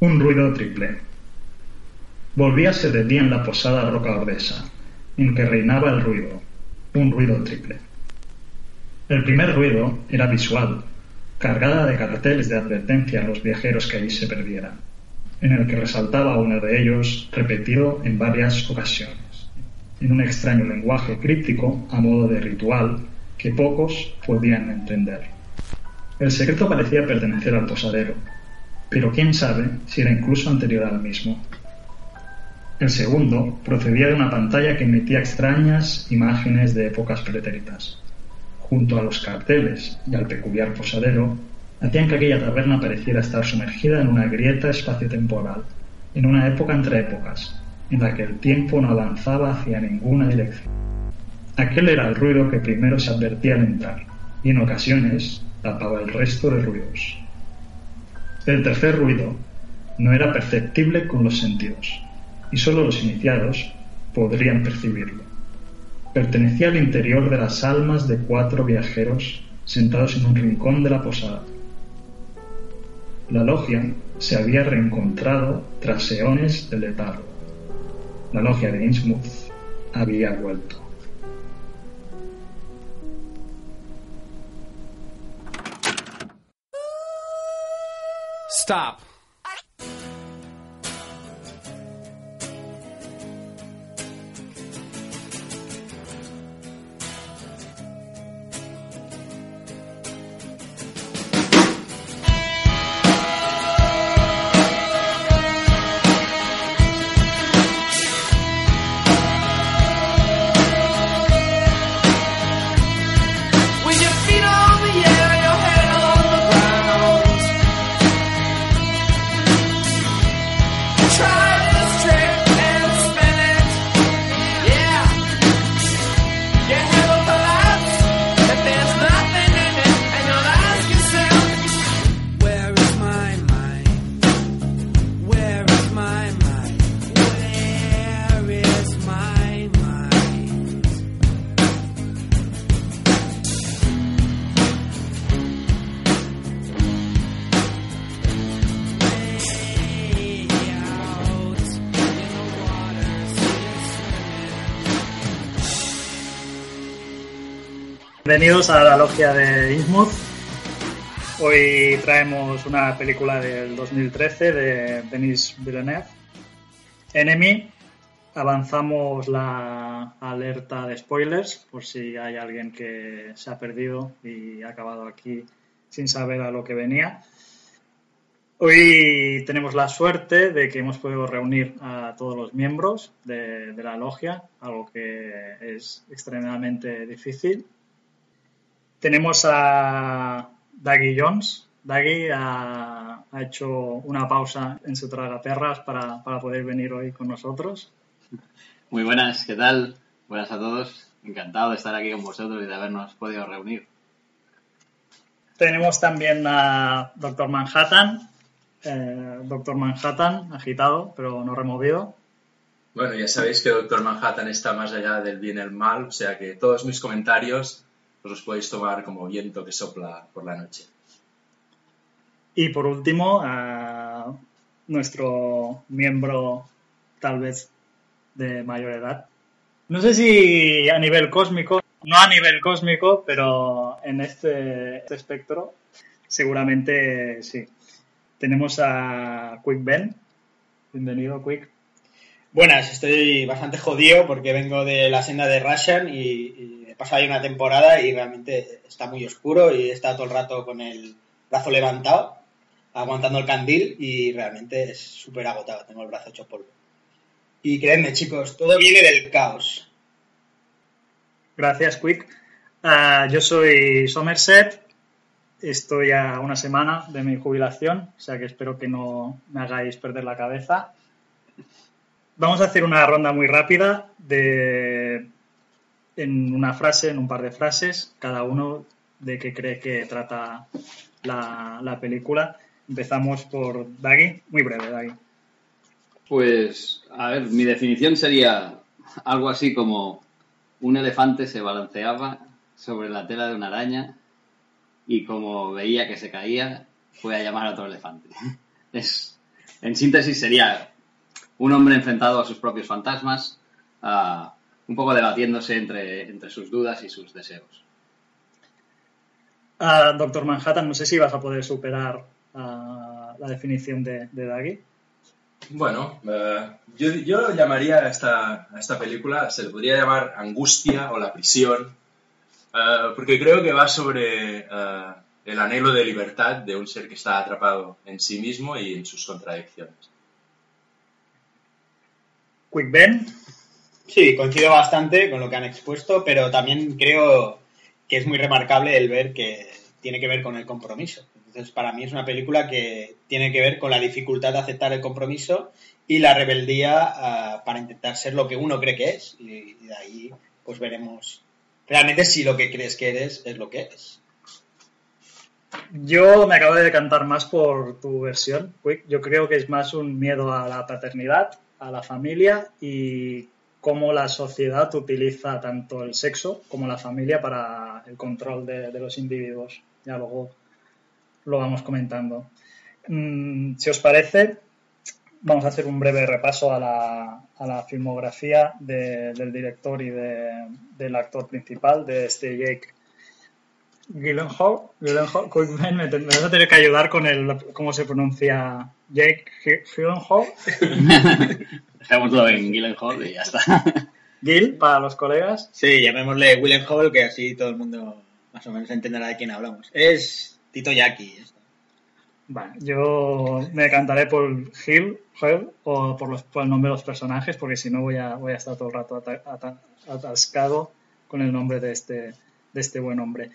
Un ruido triple. Volvíase de día en la posada roca ordesa, en que reinaba el ruido, un ruido triple. El primer ruido era visual, cargada de carteles de advertencia a los viajeros que allí se perdieran, en el que resaltaba uno de ellos repetido en varias ocasiones, en un extraño lenguaje críptico a modo de ritual que pocos podían entender. El secreto parecía pertenecer al posadero, pero quién sabe si era incluso anterior al mismo. El segundo procedía de una pantalla que emitía extrañas imágenes de épocas pretéritas junto a los carteles y al peculiar posadero, hacían que aquella taberna pareciera estar sumergida en una grieta espaciotemporal, en una época entre épocas, en la que el tiempo no avanzaba hacia ninguna dirección. Aquel era el ruido que primero se advertía al entrar, y en ocasiones tapaba el resto de ruidos. El tercer ruido no era perceptible con los sentidos, y sólo los iniciados podrían percibirlo pertenecía al interior de las almas de cuatro viajeros sentados en un rincón de la posada. La logia se había reencontrado tras eones de letargo. La logia de Innsmouth había vuelto. Stop. Bienvenidos a la logia de Innsmouth. Hoy traemos una película del 2013 de Denis Villeneuve, Enemy. Avanzamos la alerta de spoilers por si hay alguien que se ha perdido y ha acabado aquí sin saber a lo que venía. Hoy tenemos la suerte de que hemos podido reunir a todos los miembros de, de la logia, algo que es extremadamente difícil tenemos a Daggy Jones. Daggy ha, hecho una pausa en su tragaperras para, para poder venir hoy con nosotros. Muy buenas, ¿qué tal? Buenas a todos. Encantado de estar aquí con vosotros y de habernos podido reunir. Tenemos también a Doctor Manhattan. Eh, Doctor Manhattan, agitado, pero no removido. Bueno, ya sabéis que Doctor Manhattan está más allá del bien y el mal, o sea que todos mis comentarios os los podéis tomar como viento que sopla por la noche. Y por último, a nuestro miembro tal vez de mayor edad. No sé si a nivel cósmico, no a nivel cósmico, pero en este, este espectro seguramente sí. Tenemos a Quick Ben. Bienvenido, Quick. Buenas, estoy bastante jodido porque vengo de la senda de Russian y pasado ya una temporada y realmente está muy oscuro y está todo el rato con el brazo levantado, aguantando el candil y realmente es súper agotado, tengo el brazo hecho polvo. Y créanme chicos, todo viene del caos. Gracias, Quick. Ah, yo soy Somerset, estoy a una semana de mi jubilación, o sea que espero que no me hagáis perder la cabeza. Vamos a hacer una ronda muy rápida de en una frase, en un par de frases, cada uno de qué cree que trata la, película. Empezamos por Daggy, muy breve, Daggy. Pues, a ver, mi definición sería algo así como un elefante se balanceaba sobre la tela de una araña y como veía que se caía, fue a llamar a otro elefante. Es en síntesis sería un hombre enfrentado a sus propios fantasmas, ah, un poco debatiéndose entre, entre sus dudas y sus deseos. Ah, Doctor Manhattan, no sé si vas a poder superar ah, la definición de, de Daggy. Bueno, eh, yo, yo llamaría a esta, a esta película, se le podría llamar Angustia o La Prisión, eh, porque creo que va sobre eh, el anhelo de libertad de un ser que está atrapado en sí mismo y en sus contradicciones. Quick Ben, Sí, coincido bastante con lo que han expuesto, pero también creo que es muy remarcable el ver que tiene que ver con el compromiso. Entonces, para mí es una película que tiene que ver con la dificultad de aceptar el compromiso y la rebeldía ah, para intentar ser lo que uno cree que es. Y, de ahí, pues veremos realmente si lo que crees que eres es lo que es. yo me acabo de decantar más por tu versión, Quick. Yo creo que es más un miedo a la paternidad, a la familia y cómo la sociedad utiliza tanto el sexo como la familia para el control de, los individuos. Ya luego lo vamos comentando. Mm, si os parece, vamos a hacer un breve repaso a la, filmografía de- del director y de- del actor principal, de este Jake Gyllenhaal. Gyllenhaal, me, me vas a tener que ayudar con el cómo se pronuncia Jake Gy- Gyllenhaal. Dejémoslo en Gyllenhaal y ya está. Gil, para los colegas. Sí, llamémosle William Hall, que así todo el mundo más o menos entenderá de quién hablamos. Es Tito Yaki. Vale, yo me decantaré por Gil, Gil, o por, los, por el nombre de los personajes, porque si no voy a, voy a estar todo el rato ata- ata- atascado con el nombre de este, de este buen hombre.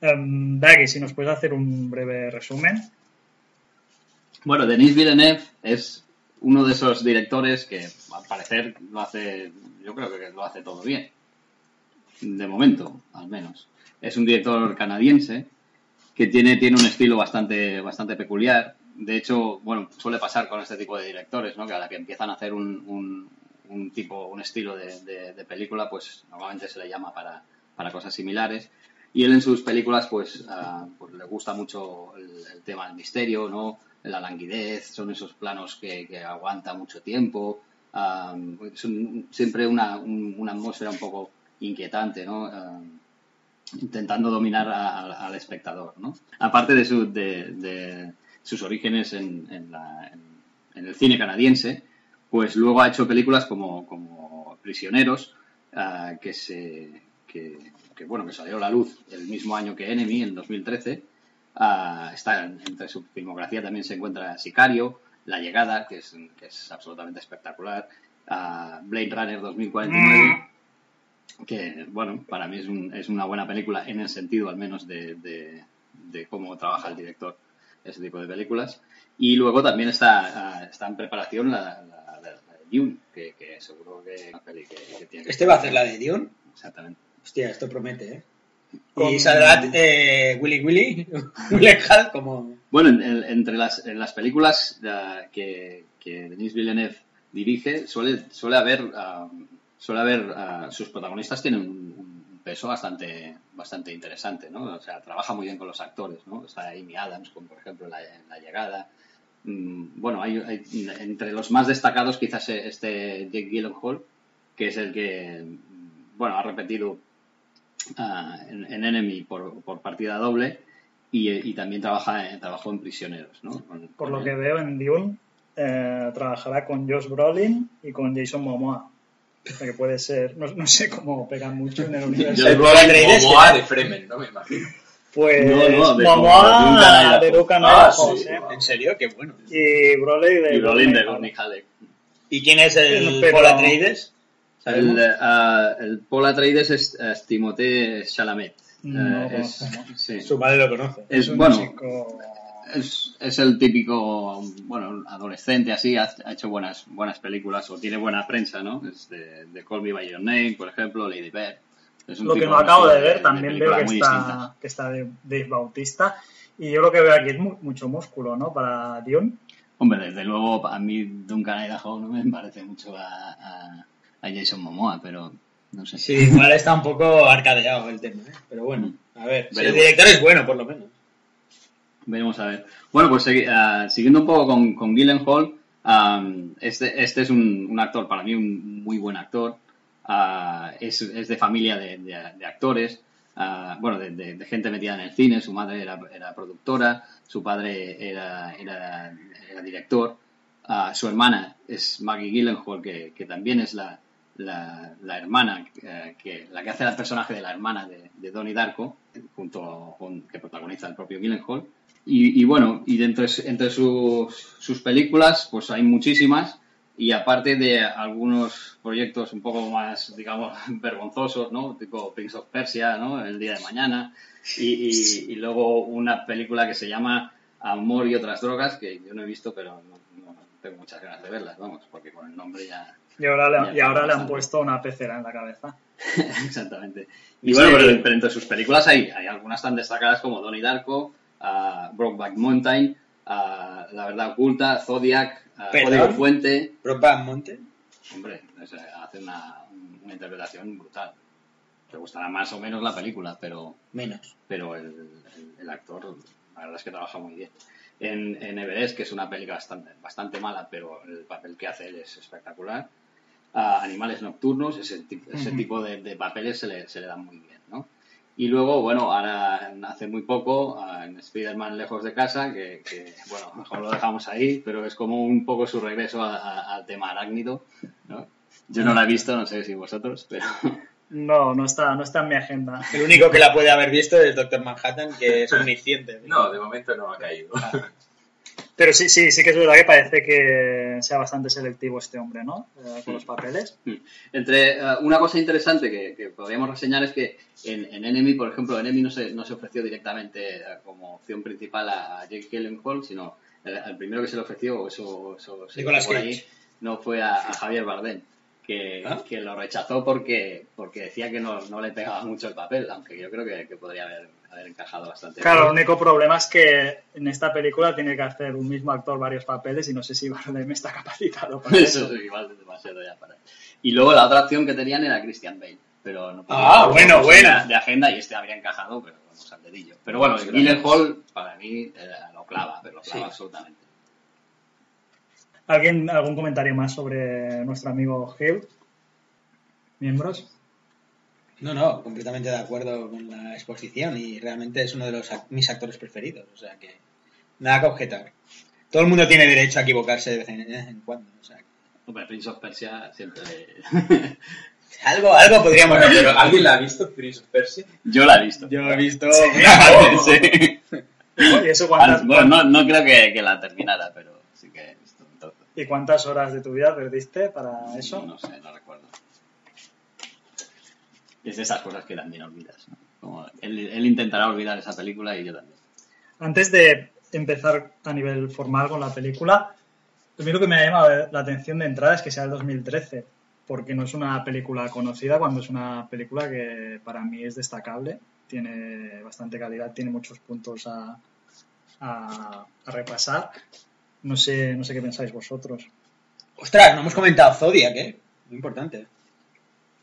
Um, Daggy, si nos puedes hacer un breve resumen. Bueno, Denis Villeneuve es uno de esos directores que al parecer lo hace, yo creo que lo hace todo bien. De momento, al menos. Es un director canadiense que tiene, tiene un estilo bastante, bastante peculiar. De hecho, bueno, suele pasar con este tipo de directores, ¿no? Que a la que empiezan a hacer un, un- un tipo, un estilo de, de- de película, pues normalmente se le llama para, para cosas similares. Y él en sus películas, pues, ah, pues le gusta mucho el, el tema del misterio, ¿no? La languidez, son esos planos que, aguanta mucho tiempo. son siempre una, un- una atmósfera un poco inquietante, intentando dominar al espectador. Aparte de, su- de- de sus orígenes en, el cine canadiense, pues luego ha hecho películas como, Prisioneros, que, que, bueno que salió a la luz el mismo año que Enemy, en 2013. Ah, está en- entre su filmografía también se encuentra Sicario, La Llegada, que es, que es absolutamente espectacular, ah, Blade Runner 2049 que bueno, para mí es, un- es una buena película en el sentido al menos de, de- de cómo trabaja el director ese tipo de películas. Y luego también está, ah, está en preparación la, la- la- la de Dune, que, que seguro que es una peli que, que tiene. ¿Este va a hacer la de Dune? Exactamente. Hostia, esto promete, ¿eh? Con- Y saldrá eh, Willy Willy, Willy Hall como... Bueno, en- en- entre las, en las películas ah, que, que Denis Villeneuve dirige, suele, suele haber, ah, suele haber ah, sus protagonistas tienen un, un peso bastante, bastante interesante, ¿no? O sea, trabaja muy bien con los actores, ¿no? Está Amy Adams, como por ejemplo en la, La Llegada. Mm, Bueno, hay, hay- entre los más destacados quizás este Jake Gyllenhaal, que es el que, mm, bueno, ha repetido ah, en, en Enemy por, por partida doble y, y también trabaja en- trabajó en Prisioneros, ¿no? Con- Por con lo que veo en Dune, eh, trabajará con Josh Brolin y con Jason Momoa. O sea que puede ser, no, no sé cómo pegan mucho en el universo. El Brolin Momoa de Fremen, ¿no? Me imagino. Pues No, no, de- Momoa de de Luca Ah, sí. sí. ¿En serio? Qué bueno. y Brolin de Y Brolin de. Gurney Halleck. ¿Y quién es el Pero- Paul Atreides? El, ah, el Paul Atreides es, es Timothée Chalamet. No Eh, es, conozco, sí. Su madre lo conoce. Es, un bueno, chico- es, es el típico, bueno, adolescente así, ha, ha hecho buenas, buenas películas o tiene buena prensa, ¿no? Es de, de Call Me By Your Name, por ejemplo, Lady Bird. Es un Lo que no acabo de ver, también veo que está, que está Dave Dave Bautista. Y yo lo que veo aquí es mu- mucho músculo, ¿no? Para Dune. Hombre, desde luego, a mí Duncan Idaho no me parece mucho a, a, a Jason Momoa, pero no sé. Sí, igual está un poco arcadeado el tema, ¿eh? Pero bueno, a ver. si el director es bueno, por lo menos. Veremos a ver. Bueno, pues ah, siguiendo un poco con, con Gyllenhaal, Um, este, este es un, un actor, para mí, un muy buen actor. Ah, es, es de familia de, de- de actores, ah, bueno, de, de- de gente metida en el cine. Su madre era, era productora, su padre era, era, era director. Ah, su hermana es Maggie Gyllenhaal, que, que también es la, la, la hermana, eh, que, la que hace el personaje de la hermana de, de Donnie Darko, junto con, que protagoniza el propio Gyllenhaal. Y, y bueno, y dentro de- entre sus, sus películas, pues hay muchísimas. Y aparte de algunos proyectos un poco más, digamos, vergonzosos, ¿no? Tipo Prince of Persia, ¿no? El día de mañana. Y, y- y luego una película que se llama Amor y otras drogas, que yo no he visto, pero no, no tengo muchas ganas de verlas, vamos, porque con el nombre ya... Y ahora le, y ahora le han puesto una pecera en la cabeza. Exactamente. Y bueno, pero, pero entre sus películas hay, hay algunas tan destacadas como Donnie Darko, ah, Brokeback Mountain, ah, La Verdad Oculta, Zodiac. Código Fuente. Brokeback Mountain. Hombre, sea, hace una, una interpretación brutal. Te gustará más o menos la película, pero, Menos. pero el, el- el actor, la verdad es que trabaja muy bien. En, en Everest, que es una película bastante, bastante mala, pero el papel que hace él es espectacular. A Animales Nocturnos, ese, ese tipo de, de papeles se le, se le dan muy bien, ¿no? Y luego, bueno, ahora hace muy poco, ah, en Spider-Man Lejos de Casa, que, que, bueno, mejor lo dejamos ahí, pero es como un poco su regreso a- a- al tema arácnido, ¿no? Yo no la he visto, no sé si vosotros, pero... No, no está, no está en mi agenda. El único que la puede haber visto es Doctor Manhattan, que es omnisciente. No, de momento no ha caído. Pero sí, sí, sí que es verdad que parece que sea bastante selectivo este hombre, ¿no? Eh, con los papeles. Entre eh, una cosa interesante que, que podríamos reseñar es que en, en Enemy, por ejemplo, Enemy no se, no se ofreció directamente eh, como opción principal a, a Jake Gyllenhaal, sino el, el primero que se le ofreció, eso, eso se Nicolas por ahí, no fue a, a Javier Bardem, que, ¿Ah? que lo rechazó porque, porque decía que no, no le pegaba mucho el papel, aunque yo creo que, que podría haber, haber encajado bastante. Claro, el único problema es que en esta película tiene que hacer un mismo actor varios papeles y no sé si Bardem está capacitado para Eso eso. es igual es demasiado ya para él. Y luego la otra opción que tenían era Christian Bale, pero no Ah, bueno, no buena. de agenda y este habría encajado, pero vamos al dedillo. Pero bueno, Sí, Gyllenhaal para mí eh, lo clava, pero lo clava Sí. absolutamente. ¿Alguien, ¿Algún comentario más sobre nuestro amigo Hill? ¿Miembros? No, no, completamente de acuerdo con la exposición y realmente es uno de los ac- mis actores preferidos, o sea que nada que objetar. Todo el mundo tiene derecho a equivocarse de vez en, de vez en cuando, o sea que- Hombre, Prince of Persia siempre... algo, algo podríamos Bueno, hacer. pero ¿alguien la ha visto, Prince of Persia? Yo la he visto. Yo he visto Sí. ¿Y eso cuántas, Bueno, no, no creo que, que la terminara, pero sí que he visto un trozo. ¿Y cuántas horas de tu vida perdiste para eso? No sé, no recuerdo. Es de esas cosas que también olvidas. ¿no? Como él, él intentará olvidar esa película y yo también. Antes de empezar a nivel formal con la película, lo único que me ha llamado la atención de entrada es que sea el 2013, porque no es una película conocida, cuando es una película que para mí es destacable, tiene bastante calidad, tiene muchos puntos a, a- a repasar. No sé, no sé qué pensáis vosotros. Ostras, no hemos comentado Zodiac, ¿eh? Muy importante.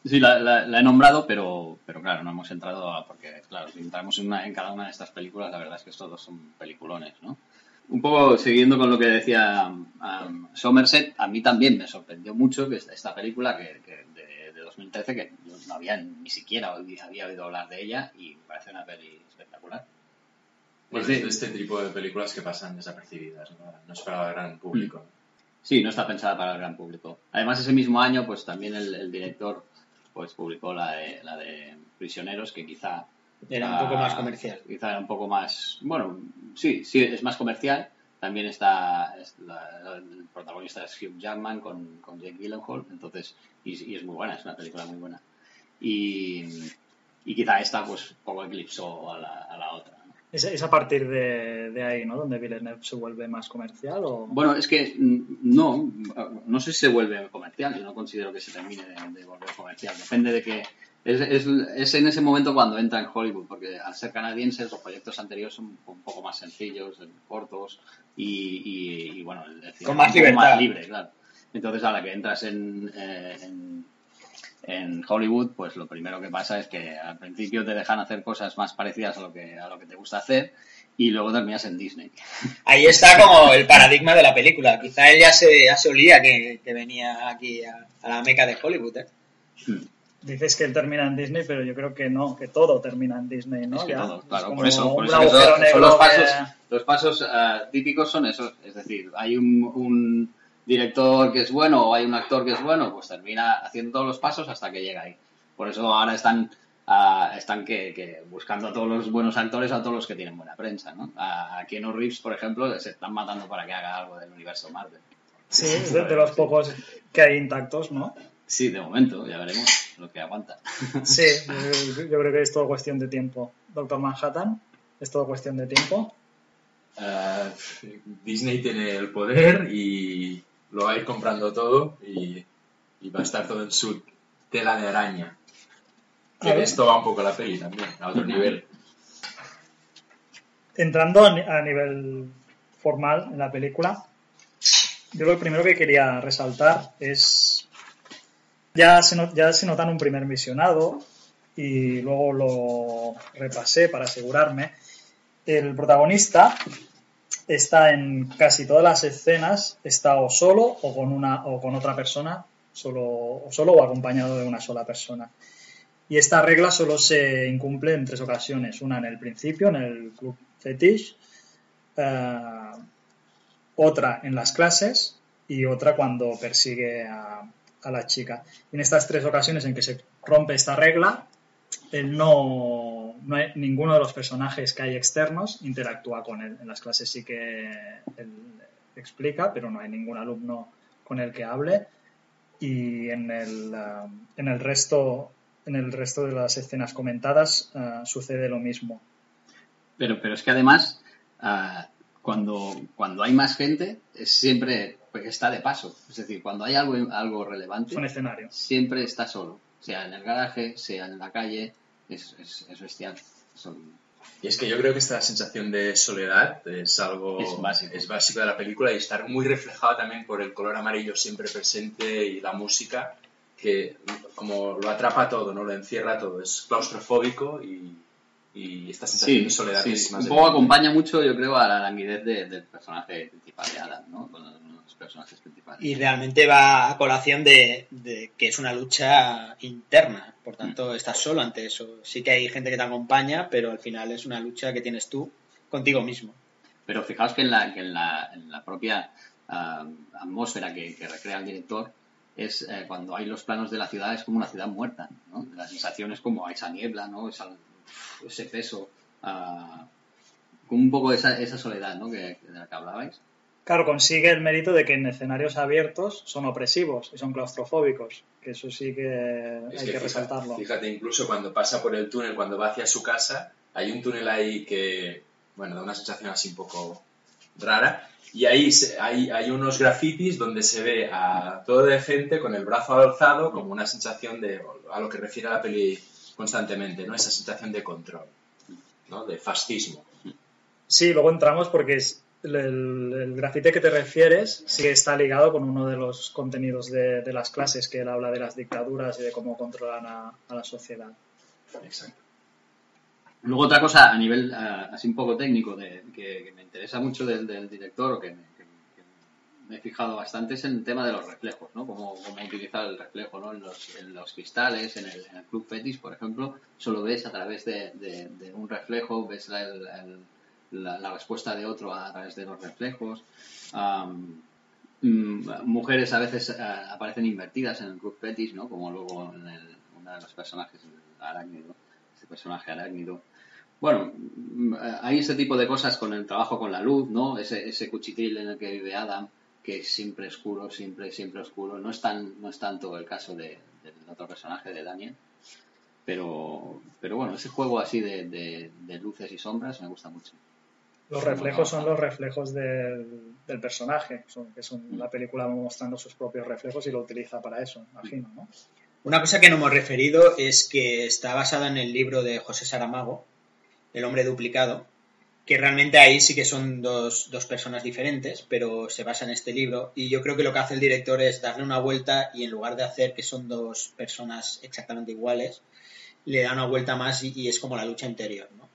Sí, la, la- la he nombrado, pero, pero claro, no hemos entrado a, porque, claro, si entramos en, una- en cada una de estas películas, la verdad es que estos dos son peliculones, ¿no? Un poco siguiendo con lo que decía um, Somerset, a mí también me sorprendió mucho que esta, esta película que, que de, de 2013, que yo no había ni siquiera había oído hablar de ella y me parece una peli espectacular. Bueno, Es de- es de este tipo de películas que pasan desapercibidas, ¿no? No es para el gran público. Sí, no está pensada para el gran público. Además, ese mismo año, pues también el, el director pues publicó la de, la de Prisioneros, que quizá Era un poco más comercial. Quizá era un poco más, bueno, sí, sí, es más comercial. También está, el protagonista es Hugh Jackman con, con Jake Gyllenhaal, entonces, y, y es muy buena, es una película muy buena. Y, y quizá esta, pues, poco eclipsó a la, a la otra. ¿Es, es a partir de, de ahí, ¿no? Donde Villeneuve se vuelve más comercial o... Bueno, es que mm, no, no sé si se vuelve comercial, yo no considero que se termine de, de volver comercial, depende de que es, es, es en ese momento cuando entra en Hollywood, porque al ser canadienses los proyectos anteriores son un poco más sencillos, cortos y, y- y, bueno, el, cine Con más libertad. libre, claro. Entonces a la que entras en, eh, en, En Hollywood, pues lo primero que pasa es que al principio te dejan hacer cosas más parecidas a lo que, a lo que te gusta hacer y luego terminas en Disney. Ahí está como el paradigma de la película. Quizá él ya se, ya se olía que, que venía aquí a, a la meca de Hollywood. ¿eh? Dices que él termina en Disney, pero yo creo que no, que todo termina en Disney, ¿no? Es que Ya, todo, es claro, como por eso, por un eso que agujero son- son negro los que- pasos, los pasos ah, típicos son esos, es decir, hay un, un director que es bueno o hay un actor que es bueno, pues termina haciendo todos los pasos hasta que llega ahí. Por eso ahora están ah, están que, que buscando a todos los buenos actores, a todos los que tienen buena prensa, ¿no? A, a Keanu Reeves, por ejemplo, se están matando para que haga algo del universo Marvel. Sí, es de, de los pocos que hay intactos, ¿no? Sí, de momento, ya veremos lo que aguanta. Sí, yo, yo creo que es todo cuestión de tiempo. Doctor Manhattan, es todo cuestión de tiempo. Eh, Disney tiene el poder y lo va a ir comprando todo y, y va a estar todo en su tela de araña. Que de esto va un poco la peli también, a otro nivel. Entrando a, ni- a nivel formal en la película, yo lo primero que quería resaltar es. Ya se, no- ya se un primer visionado y luego lo repasé para asegurarme. El protagonista está en casi todas las escenas, está o solo o con, una, o con otra persona, solo, o solo o acompañado de una sola persona. Y esta regla solo se incumple en tres ocasiones. Una en el principio, en el club fetish, eh, otra en las clases y otra cuando persigue a, a la chica. Y en estas tres ocasiones en que se rompe esta regla, él no, no hay- ninguno de los personajes que hay externos interactúa con él. En las clases sí que él explica, pero no hay ningún alumno con el que hable. Y en el, ah, en el resto en el resto de las escenas comentadas ah, sucede lo mismo. Pero, pero es que además, ah, cuando, cuando hay más gente, es siempre pues, está de paso. Es decir, cuando hay algo, algo relevante, Es un escenario. siempre está solo. Sea en el garaje, sea en la calle, es, es, es bestial. Son- Y es que yo creo que esta sensación de soledad es algo Es básico. es básico de la película y estar muy reflejado también por el color amarillo siempre presente y la música que como lo atrapa todo, no lo encierra todo, es claustrofóbico y, y esta sensación Sí, de soledad sí, es más un poco acompaña mucho, yo creo, a la languidez de- del personaje principal de Adam, ¿no? Con los personajes principales. Y realmente va a colación de, de que es una lucha interna. Por tanto, estás solo ante eso. Sí que hay gente que te acompaña, pero al final es una lucha que tienes tú contigo mismo. Pero fijaos que en la, que en la, en la propia ah, atmósfera que, que recrea el director es eh, cuando hay los planos de la ciudad es como una ciudad muerta, ¿no? La sensación es como esa niebla, ¿no? Esa- ese peso, ah, con un poco esa, esa soledad, ¿no? Que, de la que hablabais. Claro, consigue el mérito de que en escenarios abiertos son opresivos y son claustrofóbicos, que eso sí que Es hay que resaltarlo. Fíjate, incluso cuando pasa por el túnel, cuando va hacia su casa, hay un túnel ahí que, bueno, da una sensación así un poco rara. Y ahí se- hay, hay unos grafitis donde se ve a todo de gente con el brazo alzado como una sensación de, a lo que refiere a la peli constantemente, ¿no? Esa sensación de control, ¿no? De fascismo. Sí, luego entramos porque es el, el, grafite que te refieres sí está ligado con uno de los contenidos de, de las clases, que él habla de las dictaduras y de cómo controlan a, a la sociedad. Exacto. Luego otra cosa a nivel ah, así un poco técnico de, que, que me interesa mucho del, del director o que me, que- que me he fijado bastante es el tema de los reflejos, ¿no? Cómo, cómo utilizar el reflejo, ¿no? En los, en los cristales, en el, en el Club Fetish, por ejemplo, solo ves a través de, de- de un reflejo, ves el- el- la- respuesta de otro a través de los reflejos. Mm, mujeres a veces ah, aparecen invertidas en el Club Fetish, ¿no? Como luego en el, uno de los personajes, arácnido, este personaje arácnido. Bueno, mm, hay ese tipo de cosas con el trabajo con la luz, ¿no? Ese, ese cuchitril en el que vive Adam, que es siempre oscuro, siempre, siempre oscuro. No es, tan, no es tanto el caso de- del otro personaje, de Daniel. Pero, pero bueno, ese juego así de luces y sombras me gusta mucho. Los reflejos son los reflejos del, del personaje, son, que son la película va mostrando sus propios reflejos y lo utiliza para eso, imagino, ¿no? Una cosa que no hemos referido es que está basada en el libro de José Saramago, El hombre duplicado, que realmente ahí sí que son dos, dos personas diferentes, pero se basa en este libro. Y yo creo que lo que hace el director es darle una vuelta y en lugar de hacer que son dos personas exactamente iguales, le da una vuelta más y, y es como la lucha interior, ¿no?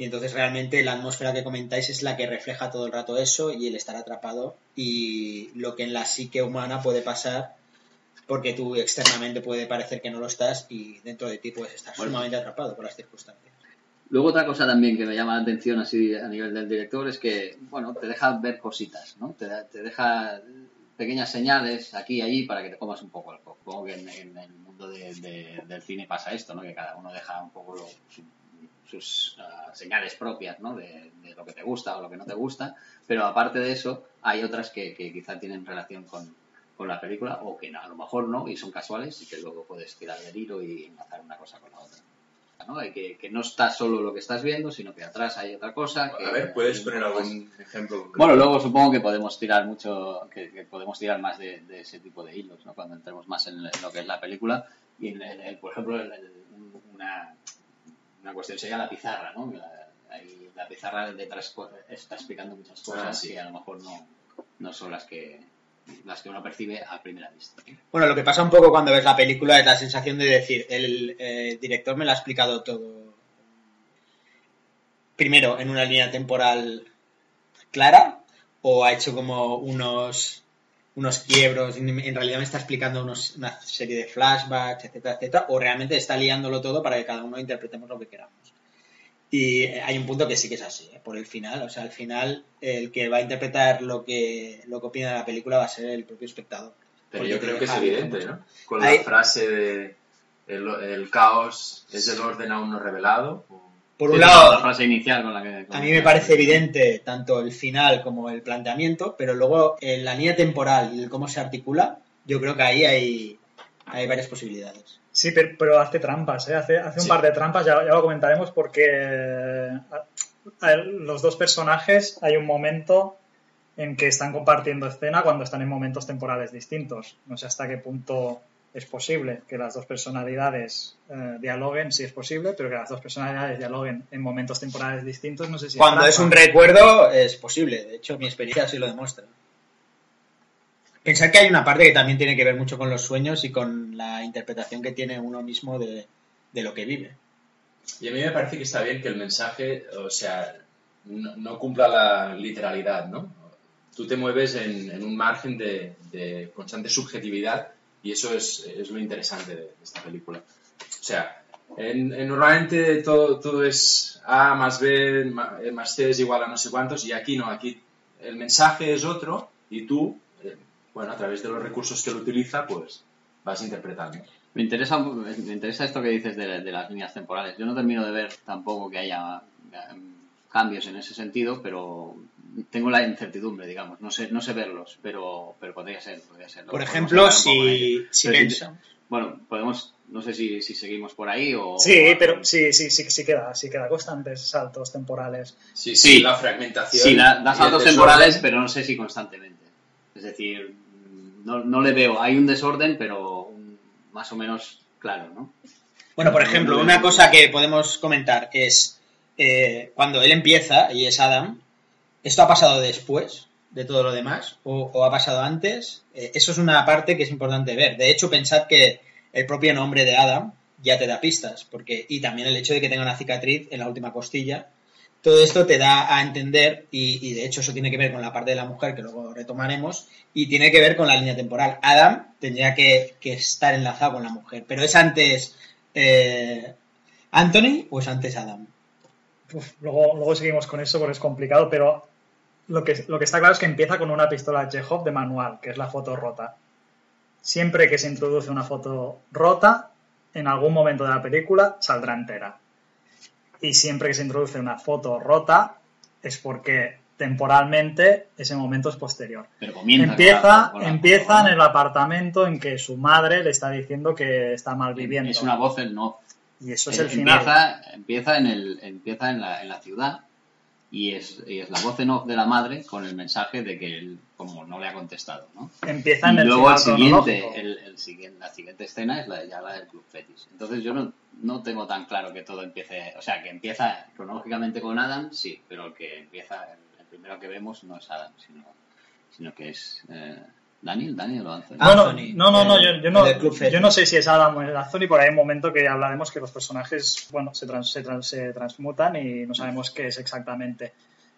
Y entonces realmente la atmósfera que comentáis es la que refleja todo el rato eso y el estar atrapado y lo que en la psique humana puede pasar porque tú externamente puede parecer que no lo estás y dentro de ti puedes estar Bueno. sumamente atrapado por las circunstancias. Luego otra cosa también que me llama la atención así a nivel del director es que, bueno, te deja ver cositas, ¿no? Te, deja pequeñas señales aquí y allí para que te comas un poco el coco. Supongo que en, en el mundo de- de- del cine pasa esto, ¿no? Que cada uno deja un poco lo- sus ah, señales propias, ¿no? De, de lo que te gusta o lo que no te gusta. Pero aparte de eso, hay otras que, que quizá tienen relación con, con la película o que a lo mejor no y son casuales y que luego puedes tirar del hilo y enlazar una cosa con la otra. ¿no? Hay que, que no está solo lo que estás viendo, sino que atrás hay otra cosa. Que A ver, ¿puedes poner algún ejemplo? Bueno, luego supongo que podemos tirar mucho, que, que podemos tirar más de, de ese tipo de hilos, ¿no? Cuando entremos más en, lo que es la película. Y, en el- el- por ejemplo, el- el- una, una cuestión sería la pizarra, ¿no? La, ahí la pizarra detrás está explicando muchas cosas Ah, sí. que a lo mejor no, no son las que, las que uno percibe a primera vista. Bueno, lo que pasa un poco cuando ves la película es la sensación de decir, el eh, director me lo ha explicado todo. Primero, en una línea temporal clara, o ha hecho como unos, unos quiebros, en realidad me está explicando unos- una serie de flashbacks, etcétera, etcétera, o realmente está liándolo todo para que cada uno interpretemos lo que queramos. Y eh, hay un punto que sí que es así, ¿eh? por el final. O sea, al final, el que va a interpretar lo que, lo que opina de la película va a ser el propio espectador. Pero yo creo que es evidente. ¿no? Con Hay- la frase de el, el caos es el orden aún no revelado. o- Por Sí, un La lado, frase inicial con la que... con a la mí me parece evidente tanto el final como el planteamiento, pero luego en la línea temporal y el cómo se articula, yo creo que ahí hay, hay varias posibilidades. Sí, pero, pero hace trampas, ¿eh? hace, hace un Sí. par de trampas, ya, ya lo comentaremos, porque eh, a- a- los dos personajes hay un momento en que están compartiendo escena cuando están en momentos temporales distintos. No sé hasta qué punto es posible que las dos personalidades eh, dialoguen, si es posible, pero que las dos personalidades dialoguen en momentos temporales distintos, no sé si Cuando es un recuerdo es posible, de hecho mi experiencia así lo demuestra. Pensar que hay una parte que también tiene que ver mucho con los sueños y con la interpretación que tiene uno mismo de, de lo que vive. Y a mí me parece que está bien que el mensaje, o sea, no, no cumpla la literalidad, ¿no? Tú te mueves en, en un margen de, de constante subjetividad y eso es, es lo interesante de esta película. O sea, en, en- normalmente todo, todo es A más B eh, más C es igual a no sé cuántos y aquí no, aquí el mensaje es otro y tú, eh, bueno, a través de los recursos que él utiliza, pues vas interpretando. Me interesa, me interesa esto que dices de, de las líneas temporales. Yo no termino de ver tampoco que haya em, cambios en ese sentido, pero tengo la incertidumbre, digamos. No sé, no sé verlos, pero, pero podría ser. Podría ser. Por ejemplo, si, si pensamos... Bueno, podemos, no sé si, si seguimos por ahí o... Sí, pero sí, sí, sí, sí queda, sí queda constantes saltos temporales. Sí, Sí. sí, la fragmentación. Sí, da, saltos temporales, pero no sé si constantemente. Es decir, no, no le veo. Hay un desorden, pero un- más o menos claro, ¿no? Bueno, por ejemplo, una cosa que podemos comentar es eh, cuando él empieza y es Adam, ¿esto ha pasado después de todo lo demás o, ha pasado antes? Eh, eso es una parte que es importante ver. De hecho, pensad que el propio nombre de Adam ya te da pistas, porque y también el hecho de que tenga una cicatriz en la última costilla. Todo esto te da a entender, y, de hecho eso tiene que ver con la parte de la mujer que luego retomaremos, y tiene que ver con la línea temporal. Adam tendría que, estar enlazado con la mujer, pero es antes eh, Anthony o es antes Adam. Uf, luego seguimos con eso porque es complicado, pero lo que, lo que está claro es que empieza con una pistola Chekhov de manual, que es la foto rota. Siempre que se introduce una foto rota, en algún momento de la película saldrá entera. Y siempre que se introduce una foto rota, es porque temporalmente ese momento es posterior. Pero comienza Empieza, empieza en el apartamento en que su madre le está diciendo que está mal viviendo. Es una voz en no. Y eso es el final. empieza, empieza en el empieza en la, en la ciudad y es, y es la voz en off de la madre con el mensaje de que él como no le ha contestado, ¿no? Empieza en y el luego el siguiente, el, el siguiente, la siguiente escena es la, ya la del Club Fetish. Entonces yo no, no tengo tan claro que todo empiece, o sea, que empieza cronológicamente con Adam, sí, pero el que empieza, el, el primero que vemos no es Adam, sino, sino que es eh, Daniel, Daniel o Anthony. Ah, No, no, Anthony, no, no, no, el- yo, yo no, yo no sé si es Adam o es Anthony, por ahí hay un momento que hablaremos que los personajes, bueno, se, trans- se, trans- se transmutan y no sabemos qué es exactamente.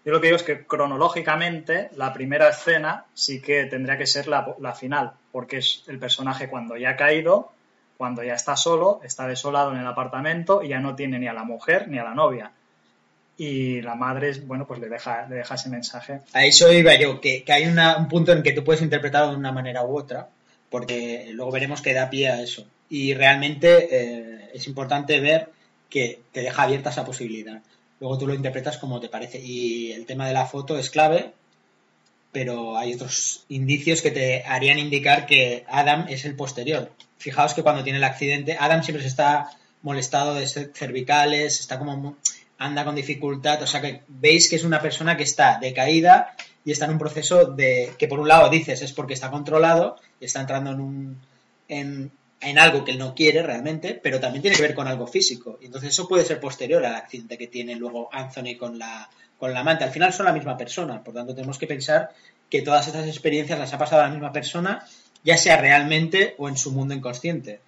Yo lo que digo es que cronológicamente la primera escena sí que tendría que ser la, la final, porque es el personaje cuando ya ha caído, cuando ya está solo, está desolado en el apartamento y ya no tiene ni a la mujer ni a la novia. Y la madre, bueno, pues le deja, le deja ese mensaje. A eso iba yo, que, que hay una- un punto en que tú puedes interpretarlo de una manera u otra, porque luego veremos que da pie a eso. Y realmente eh, es importante ver que te deja abierta esa posibilidad. Luego tú lo interpretas como te parece. Y el tema de la foto es clave, pero hay otros indicios que te harían indicar que Adam es el posterior. Fijaos que cuando tiene el accidente, Adam siempre se está molestado de cervicales, está como anda con dificultad, o sea que veis que es una persona que está decaída y está en un proceso de que por un lado dices es porque está controlado y está entrando en un en, en algo que él no quiere realmente, pero también tiene que ver con algo físico. Y entonces eso puede ser posterior al accidente que tiene luego Anthony con la con la amante. Al final son la misma persona, por tanto tenemos que pensar que todas estas experiencias las ha pasado la misma persona, ya sea realmente o en su mundo inconsciente.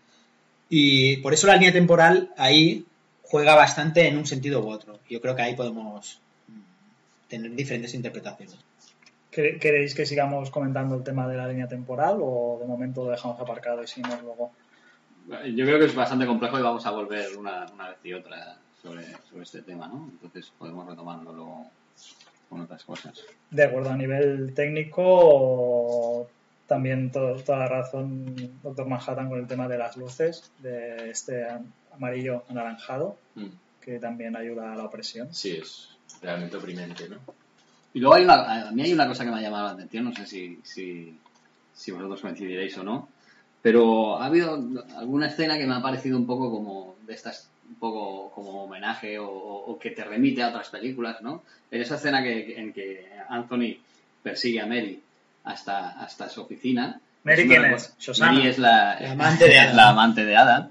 Y por eso la línea temporal ahí juega bastante en un sentido u otro. Yo creo que ahí podemos mm, tener diferentes interpretaciones. ¿Quere- ¿Queréis que sigamos comentando el tema de la línea temporal o de momento lo dejamos aparcado y seguimos luego? Yo creo que es bastante complejo y vamos a volver una, una vez y otra sobre, sobre este tema, ¿no? Entonces podemos retomarlo luego con otras cosas. De acuerdo, a nivel técnico, también to- toda la razón, Doctor Manhattan, con el tema de las luces, de este amarillo anaranjado, Mm, que también ayuda a la opresión. Sí, es realmente oprimente, ¿no? Y luego hay una, a mí hay una cosa que me ha llamado la atención, no sé si, si, si vosotros coincidiréis o no, pero ha habido alguna escena que me ha parecido un poco como de estas, un poco como homenaje o, o- o que te remite a otras películas, ¿no? En esa escena que, en que Anthony persigue a Mary hasta, hasta su oficina. ¿Mary quién es? Mary es la, La amante de es Adam. la amante de Adam.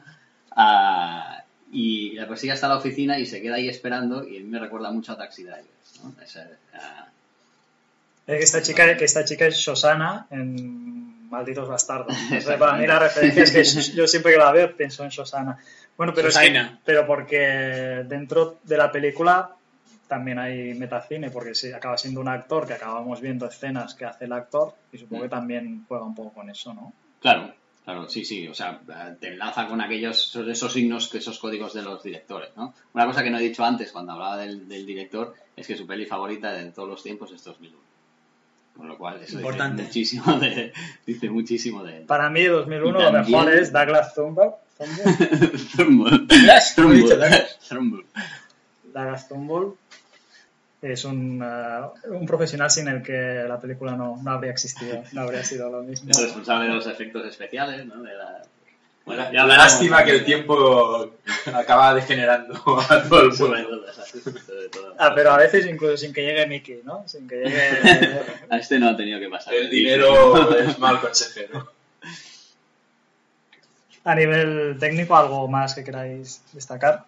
Ah, y la persigue hasta la oficina y se queda ahí esperando y a mí me recuerda mucho a Taxi Drivers, ¿no? Esa, ah, Es que esta chica, que esta chica es Shosana en Malditos Bastardos. O sea, para mí la referencia es que yo siempre que la veo pienso en Shosana. Bueno, pero, es que- Shosaina. pero porque dentro de la película también hay metacine, porque sí, acaba siendo un actor que acabamos viendo escenas que hace el actor y supongo que también juega un poco con eso, ¿no? Claro, claro, sí, sí, o sea, te enlaza con aquellos, esos signos, esos códigos de los directores, ¿no? Una cosa que no he dicho antes cuando hablaba del, del director es que su peli favorita de todos los tiempos es 2001. Con lo cual, eso Importante. dice muchísimo de, dice muchísimo de él. Para mí, 2001 Y lo también- mejor es Douglas Trumbull. Trumbull. Douglas. Trumbull. Douglas Trumbull es un, eh, un profesional sin el que la película no, no habría existido, no habría sido lo mismo. Es responsable de los efectos especiales, ¿no? De la... Bueno, La, ya lástima que el tiempo acaba degenerando a todo el mundo. Ah, pero a veces incluso sin que llegue Mickey, ¿no? Sin que llegue... A este no ha tenido que pasar. El dinero es mal consejero. A nivel técnico, ¿algo más que queráis destacar?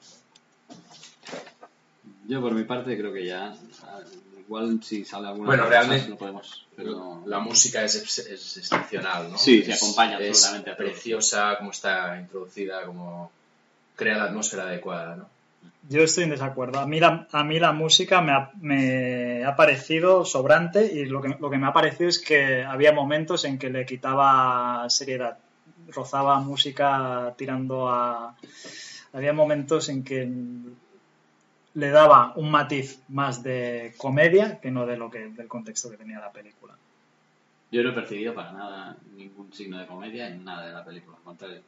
Yo por mi parte creo que ya. ah, Igual si sale alguna Bueno, cosa, realmente- lo podemos. pero- La música es, ex- es excepcional, ¿no? Sí, se Es- acompaña es absolutamente todo. preciosa, cómo está introducida, cómo crea la atmósfera adecuada, ¿no? Yo estoy en desacuerdo. A mí la, a mí la música me ha, me ha parecido sobrante y lo que, lo que me ha parecido es que había momentos en que le quitaba seriedad. Rozaba música tirando a... Había momentos en que le daba un matiz más de comedia que no de lo que del contexto que tenía la película. Yo no he percibido para nada ningún signo de comedia en nada de la película. Al contrario,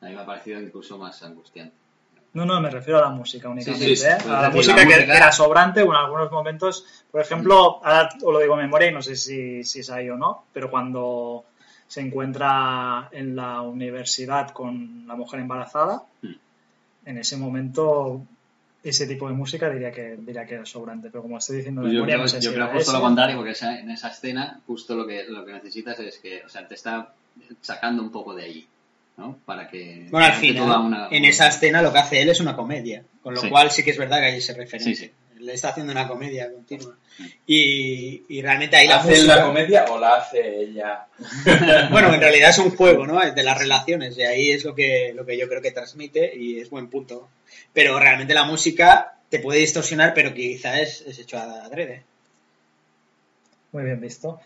a mí me ha parecido incluso más angustiante. No, no, me refiero a la música únicamente. Sí, sí, ¿eh? A la música la que, música- era sobrante en algunos momentos. Por ejemplo, ahora os lo digo de memoria y no sé si, si es ahí o no, pero cuando se encuentra en la universidad con la mujer embarazada, Hmm. en ese momento ese tipo de música diría que diría que es sobrante, pero como estoy diciendo Pues yo creo, no sé yo si creo era justo ese. lo contrario, porque esa- en esa escena justo lo que, lo que necesitas es que, o sea, te está sacando un poco de allí, ¿no? Para que... Bueno, al final, toda una- en esa escena lo que hace él es una comedia, con lo Sí. cual sí que es verdad que hay ese referente. Sí, sí. Le está haciendo una comedia continua. Y, y realmente ahí la ¿Hace música... la comedia o la hace ella? Bueno, en realidad es un juego, ¿no? Es de las relaciones, y ahí es lo que, lo que yo creo que transmite y es buen punto. Pero realmente la música te puede distorsionar, pero quizá es, es hecho a adrede. Muy bien visto.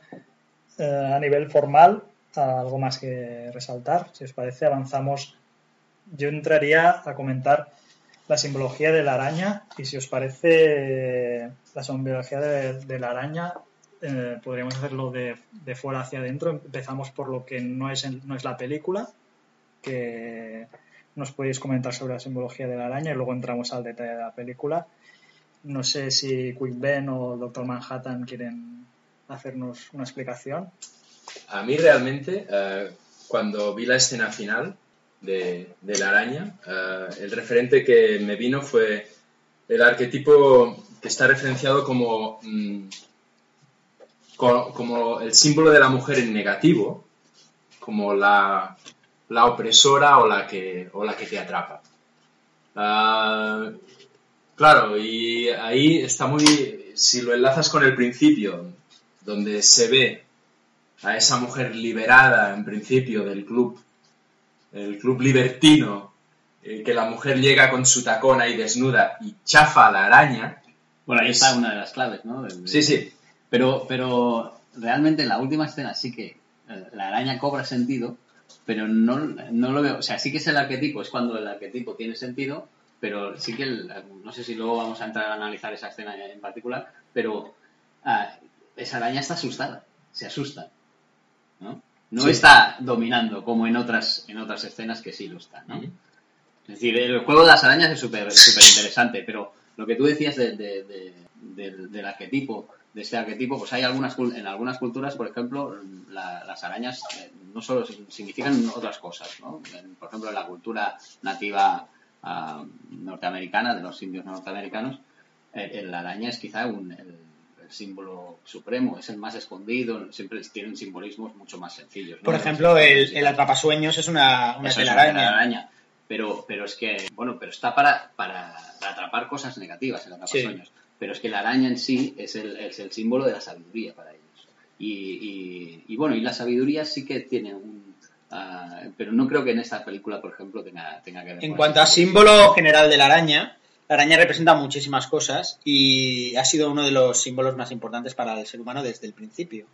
Eh, a nivel formal, algo más que resaltar. Si os parece, avanzamos. Yo entraría a comentar la simbología de la araña y si os parece la simbología de, la araña eh, podríamos hacerlo de, fuera hacia adentro. Empezamos por lo que no es, no es la película, que nos podéis comentar sobre la simbología de la araña y luego entramos al detalle de la película. No sé si Quick Ben o Doctor Manhattan quieren hacernos una explicación. A mí realmente, eh, cuando vi la escena final de, la araña, eh, el referente que me vino fue el arquetipo que está referenciado como, mm, co- como el símbolo de la mujer en negativo, como la, la opresora o la que, o la que te atrapa. Ah, claro, y ahí está muy, si lo enlazas con el principio, donde se ve a esa mujer liberada en principio del club, el club libertino, eh, que la mujer llega con su tacón ahí desnuda y chafa a la araña. Bueno, ahí Es- está una de las claves, ¿no? Sí, sí, Pero, pero realmente en la última escena sí que eh, la araña cobra sentido, pero no, no lo veo. O sea, sí que es el arquetipo, es cuando el arquetipo tiene sentido, pero sí que, el- no sé si luego vamos a entrar a analizar esa escena en particular, pero ah, esa araña está asustada, se asusta, ¿no? No Sí. está dominando como en otras, en otras escenas que sí lo está, ¿no? Es decir, el juego de las arañas es súper interesante, pero lo que tú decías de- de- de- del, del arquetipo, de este arquetipo, pues hay algunas en algunas culturas, por ejemplo, la- las arañas eh, no solo significan otras cosas, ¿no? Por ejemplo, en la cultura nativa ah, norteamericana, de los indios norteamericanos, eh, la araña es quizá un, el, el símbolo supremo, es el más escondido, siempre tienen simbolismos mucho más sencillos. ¿no? Por ejemplo, el, el atrapasueños es una, una telaraña. Pero, pero es que, bueno, pero está para, para, para atrapar cosas negativas, el atrapasueños. Pero es que la araña en sí es el, es el símbolo de la sabiduría para ellos. Y, y, y bueno, y la sabiduría sí que tiene un... ah, pero no creo que en esta película, por ejemplo, tenga, tenga que ver En cuanto a símbolo general de la araña, la araña representa muchísimas cosas y ha sido uno de los símbolos más importantes para el ser humano desde el principio.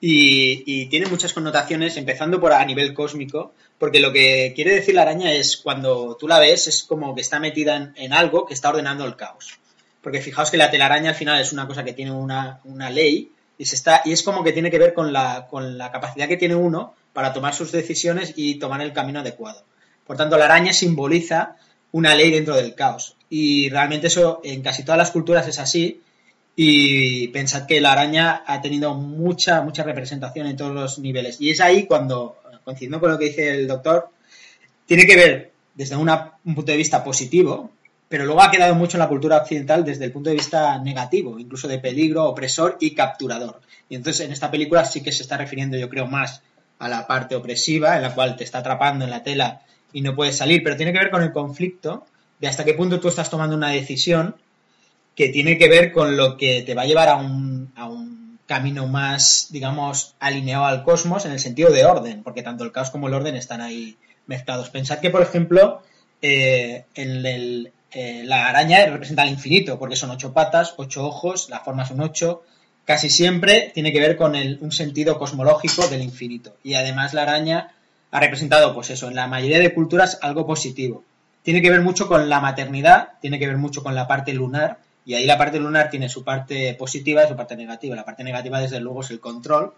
Y, tiene muchas connotaciones, empezando por a nivel cósmico, porque lo que quiere decir la araña es cuando tú la ves, es como que está metida en, en algo que está ordenando el caos. Porque fijaos que la telaraña al final es una cosa que tiene una, una ley y, se está, y es como que tiene que ver con la, con la capacidad que tiene uno para tomar sus decisiones y tomar el camino adecuado. Por tanto, la araña simboliza una ley dentro del caos. Y realmente eso en casi todas las culturas es así. Y pensad que la araña ha tenido mucha, mucha representación en todos los niveles. Y es ahí cuando, coincidiendo con lo que dice el doctor, tiene que ver desde un punto de vista positivo, pero luego ha quedado mucho en la cultura occidental desde el punto de vista negativo, incluso de peligro, opresor y capturador. Y entonces en esta película sí que se está refiriendo, yo creo, más a la parte opresiva, en la cual te está atrapando en la tela y no puedes salir, pero tiene que ver con el conflicto de hasta qué punto tú estás tomando una decisión que tiene que ver con lo que te va a llevar a un, a un camino más, digamos, alineado al cosmos en el sentido de orden, porque tanto el caos como el orden están ahí mezclados. Pensad que, por ejemplo, eh, el- eh, la araña representa el infinito, porque son ocho patas, ocho ojos, la forma es un ocho, casi siempre tiene que ver con el- un sentido cosmológico del infinito. Y además la araña ha representado, pues eso, en la mayoría de culturas algo positivo. Tiene que ver mucho con la maternidad, tiene que ver mucho con la parte lunar, y ahí la parte lunar tiene su parte positiva y su parte negativa. La parte negativa, desde luego, es el control,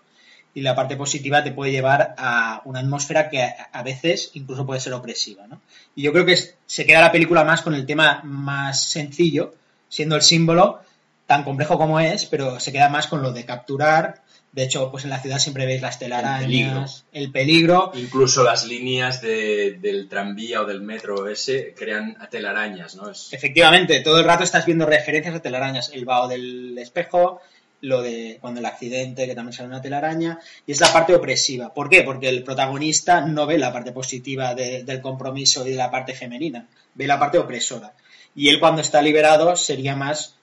y la parte positiva te puede llevar a una atmósfera que a veces incluso puede ser opresiva. ¿no? Y yo creo que se queda la película más con el tema más sencillo, siendo el símbolo tan complejo como es, pero se queda más con lo de capturar, De hecho, pues en la ciudad siempre veis las telarañas, peligro. el peligro. Incluso las líneas de- del tranvía o del metro ese crean telarañas, ¿no? Es- Efectivamente, todo el rato estás viendo referencias a telarañas. El vaho del espejo, lo de cuando el accidente, que también sale una telaraña, y es la parte opresiva. ¿Por qué? Porque el protagonista no ve la parte positiva de- del compromiso y de la parte femenina, ve la parte opresora. Y él cuando está liberado sería más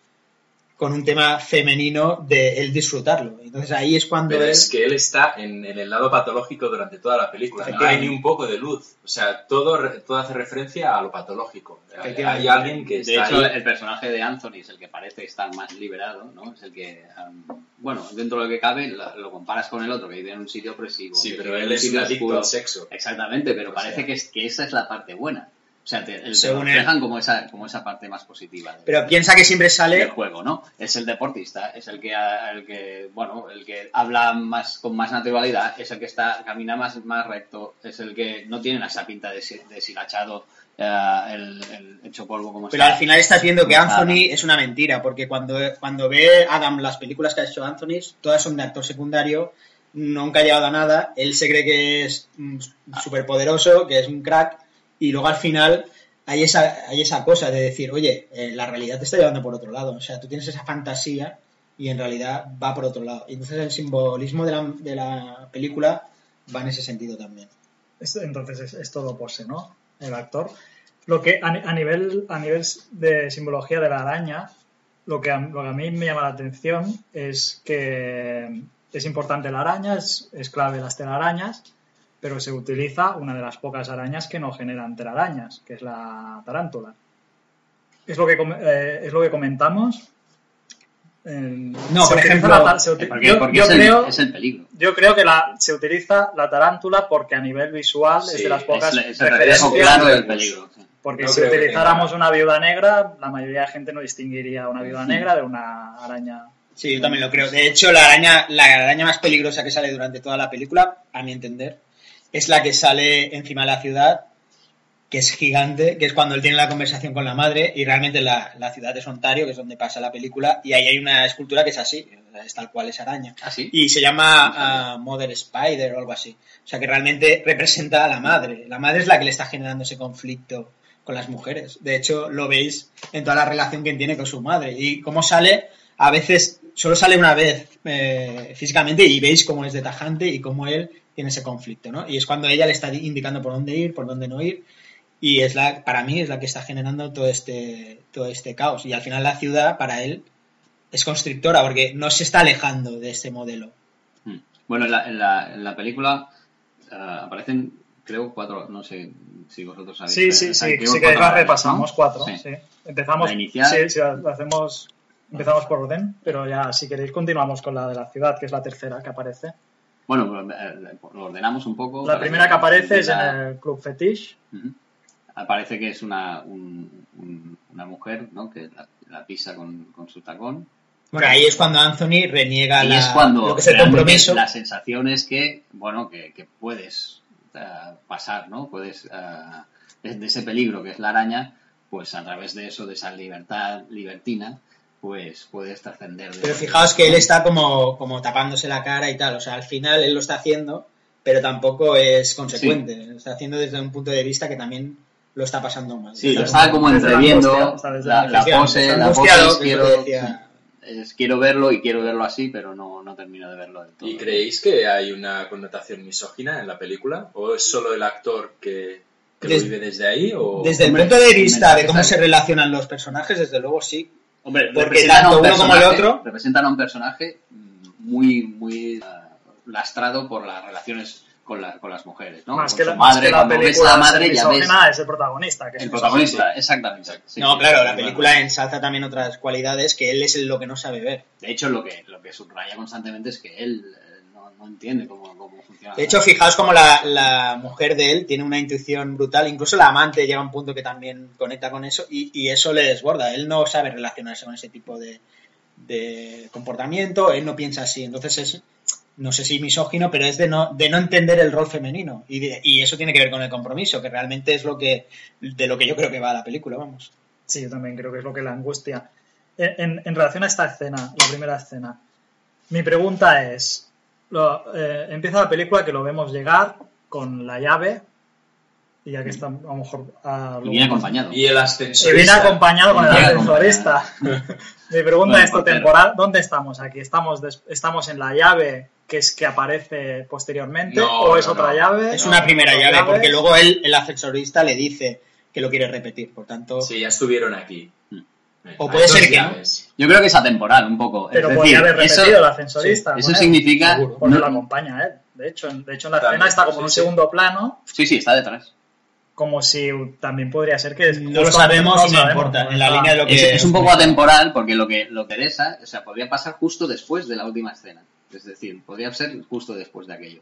con un tema femenino de él disfrutarlo. Entonces ahí es cuando Pero él... es que él está en, en el lado patológico durante toda la película. No hay ni un poco de luz. O sea, todo, re- todo hace referencia a lo patológico. Hay, alguien que De está hecho, ahí. el personaje de Anthony es el que parece estar más liberado, ¿no? Es el que, am, bueno, dentro de lo que cabe, lo, lo comparas con el otro, que vive en un sitio opresivo. Sí, pero él es un sitio adicto al sexo. Exactamente, pero O parece sea. que, es, que esa es la parte buena. O sea, te, el, te él. reflejan como esa, como esa parte más positiva Pero piensa que siempre del sale... juego, ¿no? Es el deportista, es el que, el que, bueno, el que habla más con más naturalidad, es el que está camina más, más recto, es el que no tiene esa pinta de deshilachado, eh, el, el hecho polvo como Pero está. al final estás viendo que. Anthony es una mentira, porque cuando, cuando ve Adam las películas que ha hecho Anthony, todas son de actor secundario, nunca ha llegado a nada, él se cree que es súper poderoso, que es un crack, y luego al final hay esa, hay esa cosa de decir, oye, eh, la realidad te está llevando por otro lado, o sea, tú tienes esa fantasía y en realidad va por otro lado. Y entonces el simbolismo de la, de la película va en ese sentido también. Es- Entonces es, es todo pose, ¿no? El actor. Lo que a nivel a nivel de simbología de la araña, lo que, a, lo que a mí me llama la atención es que es importante la araña, es, es clave las telarañas, pero se utiliza una de las pocas arañas que no generan telarañas, que es la tarántula. Es lo que, eh, es lo que comentamos. En- No, por ejemplo, la Porque, yo- porque yo es, el, creo- es el peligro. yo creo que la, se utiliza la tarántula porque a nivel visual es de las Es, pocas es el reflejo referencias. claro del peligro. sí. Porque No si que utilizáramos una viuda negra, la mayoría de gente no distinguiría una viuda negra de una araña. Sí, yo también lo creo. De hecho, la araña, la araña más peligrosa que sale durante toda la película, a mi entender, es la que sale encima de la ciudad, que es gigante, que es cuando él tiene la conversación con la madre, y realmente la, la ciudad es Ontario, que es donde pasa la película, y ahí hay una escultura que es así, es tal cual es araña. ¿Ah, sí? Y se llama ah, Mother Spider o algo así. O sea que realmente representa a la madre. La madre es la que le está generando ese conflicto con las mujeres. De hecho, lo veis en toda la relación que tiene con su madre. Y cómo sale, a veces solo sale una vez eh, físicamente y veis cómo es de tajante y cómo él tiene ese conflicto, ¿no? Y es cuando ella le está indicando por dónde ir, por dónde no ir. Y es la, para mí, es la que está generando todo este, todo este caos. Y al final la ciudad, para él, es constrictora porque no se está alejando de este modelo. Mm. Bueno, en la, en la, en la película eh, aparecen, creo, cuatro, no sé si vosotros sabéis. Sí, sí, eh, sí, sí que cuatro las repasamos, ¿no? cuatro. Sí. sí. Empezamos, La inicial. sí, sí, lo hacemos, empezamos por orden, pero ya si queréis continuamos con la de la ciudad, que es la tercera que aparece. Bueno, pues, eh, lo ordenamos un poco. La primera que aparece es en el Club Fetish. Aparece que es una, un- un- una mujer, ¿no? Que la, la pisa con, con su tacón. Bueno, ahí es cuando Anthony reniega Y la- es cuando lo que es el compromiso. la sensación es que, bueno, que, que puedes eh, pasar, ¿no? Puedes, de, de ese peligro que es la araña, pues a través de eso, de esa libertad libertina, pues puedes trascender. de- Pero fijaos que él está como, como tapándose la cara y tal. O sea, al final él lo está haciendo, pero tampoco es consecuente. Lo está haciendo desde un punto de vista que también lo está pasando mal. Sí, Está lo estaba como entreviendo, está la, la la angustia, pose, está la pose es quiero, es verlo y quiero verlo así, pero no, no termino de verlo del todo. ¿Y creéis que hay una connotación misógina en la película? ¿O es solo el actor que, que Des- lo vive desde ahí? O... Desde el punto de vista de cómo está se relacionan los personajes, desde luego sí. Hombre, Porque representan tanto a un uno como el personaje- otro- representan a un personaje muy, muy eh, lastrado por las relaciones con, la- con las mujeres, ¿no? Más, Con que su la, más madre, que la película la madre ya ves es el protagonista. Que el protagonista, exactamente. sí, no, sí, claro, sí, la película ensalza también otras cualidades que él es lo que no sabe ver. De hecho, lo que, lo que subraya constantemente es que él no, entiende cómo, cómo funciona. De hecho, fijaos como la, la mujer de él tiene una intuición brutal, incluso la amante llega a un punto que también conecta con eso y, y eso le desborda. Él no sabe relacionarse con ese tipo de, de comportamiento, él no piensa así. Entonces es, no sé si misógino, pero es de no, de no entender el rol femenino. Y, de- y eso tiene que ver con el compromiso, que realmente es lo que, de lo que yo creo que va la película, vamos. Sí, yo también creo que es lo que la angustia. En, en- en relación a esta escena, la primera escena, mi pregunta es, lo- eh, empieza la película que lo vemos llegar con la llave y ya que está a lo mejor a Y lo- viene acompañado. Y el y ascensorista. viene acompañado con el ascensorista. Mi pregunta Bueno, es esta temporada, ¿dónde estamos aquí? ¿Estamos, ¿Estamos en la llave que es que aparece posteriormente No, o es no, otra no. llave? Es una primera ¿Otra llave, porque luego él, el ascensorista le dice que lo quiere repetir. Por tanto, Sí, ya estuvieron aquí. O puede ser que no. Yo creo que es atemporal un poco. Pero es podría decir, haber eso- repetido el ascensorista. Eso con él, significa. Porque no- lo acompaña a él. De hecho, en, de hecho, en la También, escena está como sí, en un sí. segundo plano, sí, sí, está detrás. como si también podría ser que... no lo sabemos no y no sabemos, importa. En la línea de lo que. Es, es un poco atemporal porque lo que lo que interesa, o sea, podría pasar justo después de la última escena. Es decir, podría ser justo después de aquello.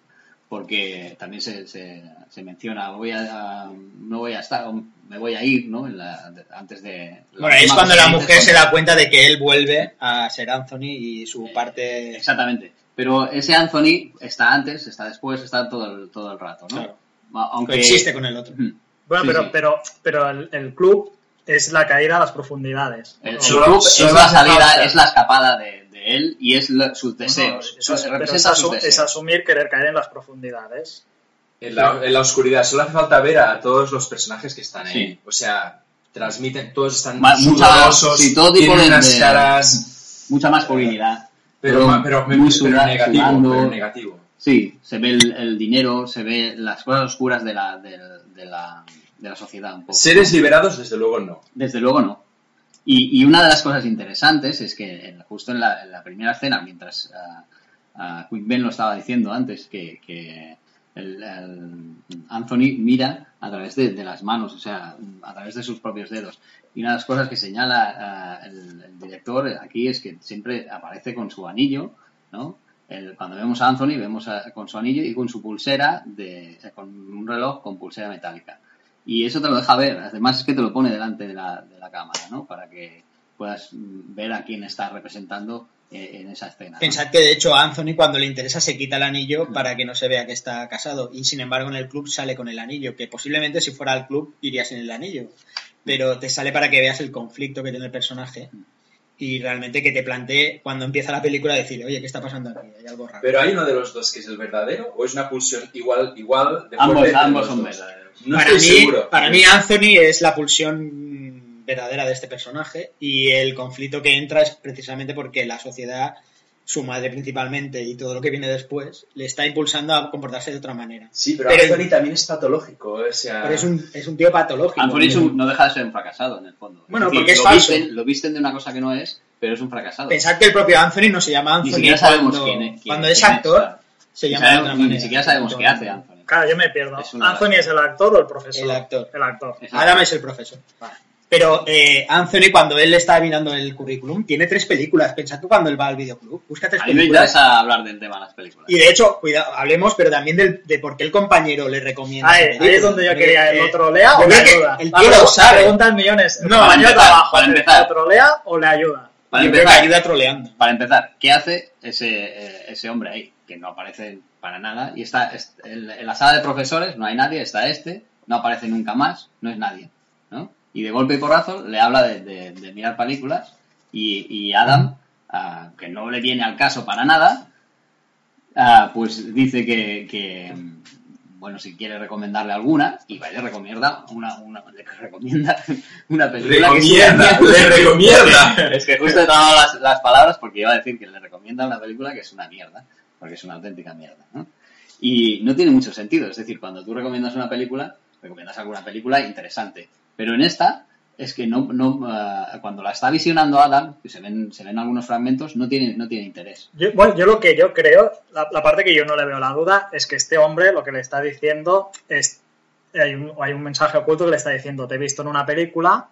Porque también se, se, se menciona, voy a, no voy a estar, me voy a ir, ¿no? En la- de- antes de. la Bueno, es cuando la mujer se da cuenta de que él vuelve a ser Anthony y su parte. Exactamente. Pero ese Anthony está antes, está después, está todo el, todo el rato, ¿no? Claro. Aunque Coexiste con el otro. Bueno, Sí, pero, sí. pero, pero el, el club es la caída a las profundidades. El club es la salida, es la escapada de, de él y es la- sus no, deseos. eso es- pero sus deseos. asumir querer caer en las profundidades. En la, en la oscuridad. Solo hace falta ver a todos los personajes que están ahí. Sí. O sea, transmiten, todos están mucha- sudorosos, sí, todo tipo tienen de- unas caras... Mucha masculinidad. Pero, ma- pero, muy pero suda- negativo, sudando. pero negativo. Sí, se ve el, el dinero, se ve las cosas oscuras de la, de, de la, de la sociedad un poco. Seres liberados, desde luego, no. Desde luego no. Y, y una de las cosas interesantes es que en- justo en la, primera escena, mientras ah, Quick Ben lo estaba diciendo antes, que, el, Anthony mira a través de, las manos, o sea, a través de sus propios dedos. Y una de las cosas que señala ah, el, director aquí es que siempre aparece con su anillo, ¿no? El- cuando vemos a Anthony, vemos con su anillo y con su pulsera, de, con un reloj con pulsera metálica. Y eso te lo deja ver. Además es que te lo pone delante de la, de la cámara, ¿no? Para que puedas ver a quién está representando eh, en esa escena. ¿no? Pensad que de hecho a Anthony cuando le interesa se quita el anillo para que no se vea que está casado y sin embargo en el club sale con el anillo, que posiblemente si fuera al club iría sin el anillo, pero te sale para que veas el conflicto que tiene el personaje y realmente que te plantee cuando empieza la película decir, oye, ¿qué está pasando aquí? Hay algo raro. Pero hay uno de los dos que es el verdadero o es una pulsión igual, igual de Ambos- ambos son verdaderos. No para, estoy mí, seguro. para mí Anthony es la pulsión verdadera de este personaje y el conflicto que entra es precisamente porque la sociedad, su madre principalmente y todo lo que viene después, le está impulsando a comportarse de otra manera. Sí, pero, Pero- Anthony también es patológico. O sea, Pero es un, es un tío patológico. Anthony es un- no deja de ser un fracasado en el fondo. Bueno, porque es lo falso. Visten, lo visten de una cosa que no es, pero es un fracasado. Pensad que el propio Anthony no se llama Anthony Ni siquiera sabemos cuando, quién es. quién- cuando es quién actor, claro. se Ni llama de sabemos- otra ni manera. siquiera sabemos qué hace Anthony. Claro, yo me pierdo. Es una- ¿Anthony es el actor o el profesor? El actor. El actor. Adam es el profesor. Pero eh, Anthony, cuando él está mirando el currículum, tiene tres películas. Pensad tú cuando él va al videoclub. Busca tres A mí me películas. interesa hablar del tema de las películas. Y de hecho, cuidado, hablemos, pero también del- de por qué el compañero le recomienda. Ahí, esa ahí película. es donde yo quería. ¿El eh, otro lea yo o le creo que ayuda? el tío lo pregunta- sabe. Preguntan millones. No, ¿El compañero de empezar, trabajo para le- empezar. ¿Le trolea o le ayuda? Para yo creo que empezar, ayuda troleando. para empezar, ¿qué hace ese, eh, ese hombre ahí? Que no aparece para nada. Y está es- en, la sala de profesores, no hay nadie, está este, no aparece nunca más, no es nadie. ¿no? Y de golpe y porrazo le habla de, de- de mirar películas y, y Adam, ah, que no le viene al caso para nada, ah, pues dice que, que, bueno, si quiere recomendarle alguna, y va le recomienda una, una, le recomienda una película que Recomienda, le recomienda. es que justo he tomado las, las palabras porque iba a decir que le recomienda una película que es una mierda, porque es una auténtica mierda, ¿no? Y no tiene mucho sentido, es decir, cuando tú recomiendas una película, recomiendas alguna película interesante, pero en esta es que no, no ah, cuando la está visionando Adam, que se ven, se ven algunos fragmentos, no tiene, no tiene interés. Yo, bueno, yo lo que yo creo, la, la parte que yo no le veo la duda, es que este hombre lo que le está diciendo es. Hay un, hay un mensaje oculto que le está diciendo: Te he visto en una película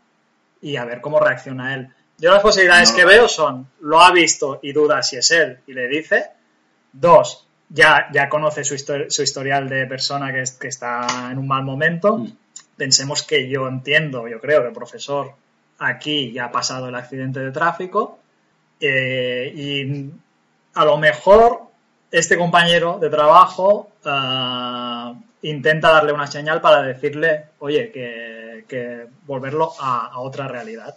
y a ver cómo reacciona él. Yo las posibilidades No, que veo son: lo ha visto y duda si es él y le dice. Dos, ya, ya conoce su, histori- su historial de persona que, es- que está en un mal momento. Mm. Pensemos que yo entiendo, yo creo que el profesor aquí ya ha pasado el accidente de tráfico eh, y a lo mejor este compañero de trabajo ah, intenta darle una señal para decirle, oye, que, que volverlo a, a otra realidad.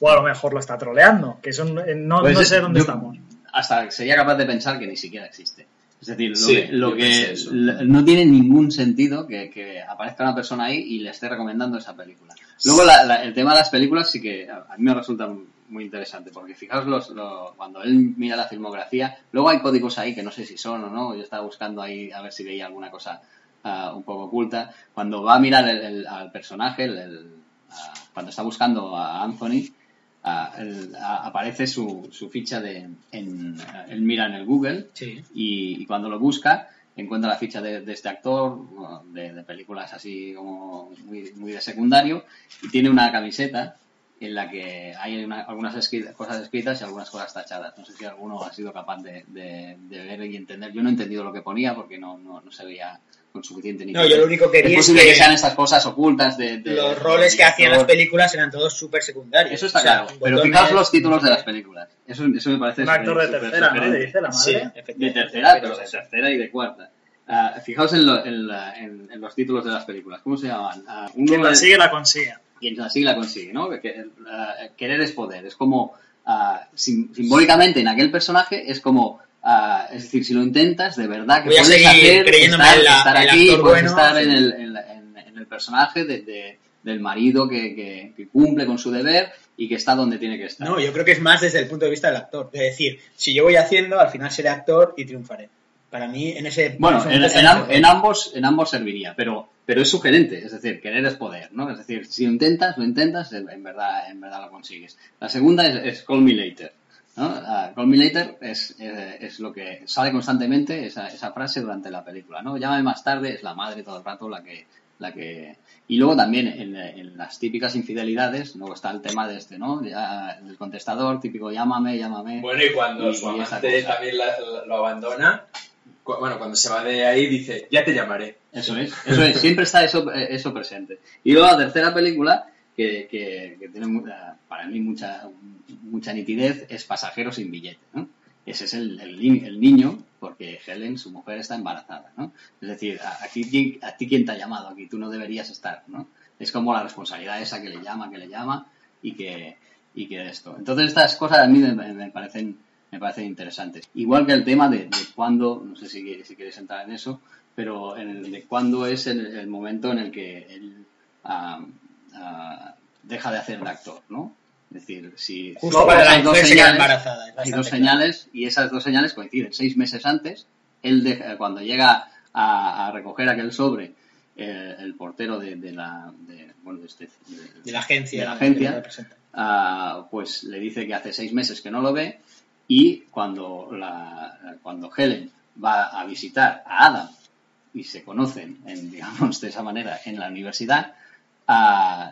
O a lo mejor lo está troleando, que eso no, no Pues, sé dónde yo estamos. Hasta sería capaz de pensar que ni siquiera existe. Es decir, lo Sí, que, lo no tiene ningún sentido que, que aparezca una persona ahí y le esté recomendando esa película. Luego la- la- el tema de las películas sí que a mí me resulta muy interesante, porque fijaos los, lo- cuando él mira la filmografía, luego hay códigos ahí que no sé si son o no, yo estaba buscando ahí a ver si veía alguna cosa ah, un poco oculta. Cuando va a mirar el- el- al personaje, el- ah, cuando está buscando a Anthony, el- a- aparece su, su ficha de, en, él mira en el Google Sí. y, y cuando lo busca encuentra la ficha de, de este actor de, de películas así como muy, muy de secundario y tiene una camiseta en la que hay una- algunas escri- cosas escritas y algunas cosas tachadas. No sé si alguno ha sido capaz de, de- de ver y entender. Yo no he entendido lo que ponía porque no, no, no se veía con suficiente No, yo lo único que vi es es posible que que, sean estas cosas ocultas de, de- Los roles que hacían las películas eran todos súper secundarios. Eso está O sea, claro. Pero botones- fijaos los títulos de las películas. Eso, eso me parece Un actor de tercera, ¿no? sugerente. Le dice la Sí. De tercera, pero de tercera y de cuarta. Ah, fijaos en, lo- en la- en- en los títulos de las películas. ¿Cómo se llaman? Ah, uno Quien la sigue la consigue. quien así la consigue, ¿no? Que- ah, querer es poder. Es como, sim- simbólicamente en aquel personaje, es como, ah, es decir, si lo intentas, de verdad que Voy puedes hacer, estar, en la- estar el aquí, puedes bueno, estar sí. en, el, en, la- en- en el personaje de- de- del marido que, que- que cumple con su deber y que está donde tiene que estar. No, yo creo que es más desde el punto de vista del actor. Es decir, si yo voy haciendo, al final seré actor y triunfaré. Para mí, en ese. Bueno, en, ambos, en ambos serviría, pero, pero es sugerente, es decir, querer es poder, ¿no? Es decir, si lo intentas, lo intentas, en en verdad, en verdad lo consigues. La segunda es, es Call Me Later, ¿no? Ah, Call Me Later es, eh, es lo que sale constantemente, esa, esa frase durante la película, ¿no? Llámame más tarde, es la madre todo el rato la que... La que... Y luego también en, en las típicas infidelidades, luego está el tema de este, ¿no? Ya, el contestador, típico llámame, llámame. Bueno, y cuando Y- su amante también la- la- lo abandona, cu- bueno, cuando se va de ahí dice, ya te llamaré. Eso es, eso es, siempre está eso, eh, eso presente. Y luego la tercera película, que, que, que tiene mu- eh, para mí mucha, mucha nitidez, es Pasajeros sin billete. ¿no? Ese es el, el, el niño, porque Helen, su mujer, está embarazada. ¿no? Es decir, a, aquí, ¿quién- a ti quién te ha llamado, aquí tú no deberías estar. ¿no? Es como la responsabilidad esa que le llama, que le llama y que, y que esto. Entonces estas cosas a mí me, me parecen me parecen interesantes. Igual que el tema de, de cuándo, no sé si, si queréis entrar en eso, pero en el de cuándo es el, el momento en el que él ah, ah, deja de hacer el actor, ¿no? Es decir, si Justo si para esas dos señales- embarazada. hay dos claro. señales y esas dos señales coinciden. Seis meses antes, él deja- cuando llega a, a recoger aquel sobre, eh, el portero de, de la de, bueno, de, este- de- la agencia. la ah, pues le dice que hace seis meses que no lo ve y cuando, la, cuando Helen va a visitar a Adam y se conocen, en, digamos, de esa manera en la universidad,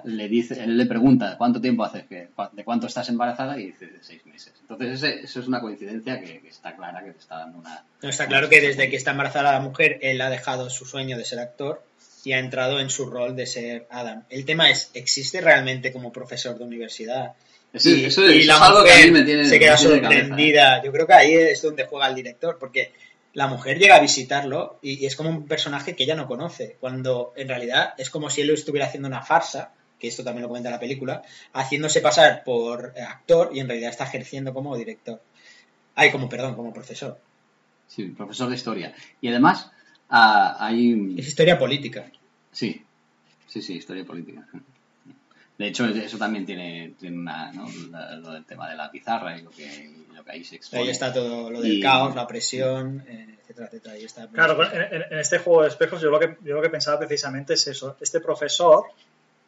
le dice, él le pregunta cuánto tiempo hace, que, de cuánto estás embarazada y dice de seis meses. Entonces ese- eso es una coincidencia que, que está clara, que te está dando una... No, está claro que desde que está embarazada la mujer, él ha dejado su sueño de ser actor y ha entrado en su rol de ser Adam. El tema es, ¿existe realmente como profesor de universidad? Eso, y, eso y es la algo que a mí mujer me tiene... se queda me tiene de cabeza. sorprendida. Yo creo que ahí es donde juega el director, porque la mujer llega a visitarlo y, y es como un personaje que ella no conoce, cuando en realidad es como si él estuviera haciendo una farsa, que esto también lo comenta la película, haciéndose pasar por eh, actor y en realidad está ejerciendo como director. Ay, como, perdón, como profesor. Sí, profesor de historia. Y además ah, hay... Es historia política. Sí, sí, sí, historia política. De hecho, eso también tiene, tiene una, ¿no? La- lo del tema de la pizarra y lo que, y lo que ahí se expone. Ahí está todo lo del Y- caos, la presión, eh, etcétera, etcétera. Ahí está. Claro, en, en- en este juego de espejos yo lo, que, yo lo que pensaba precisamente es eso. Este profesor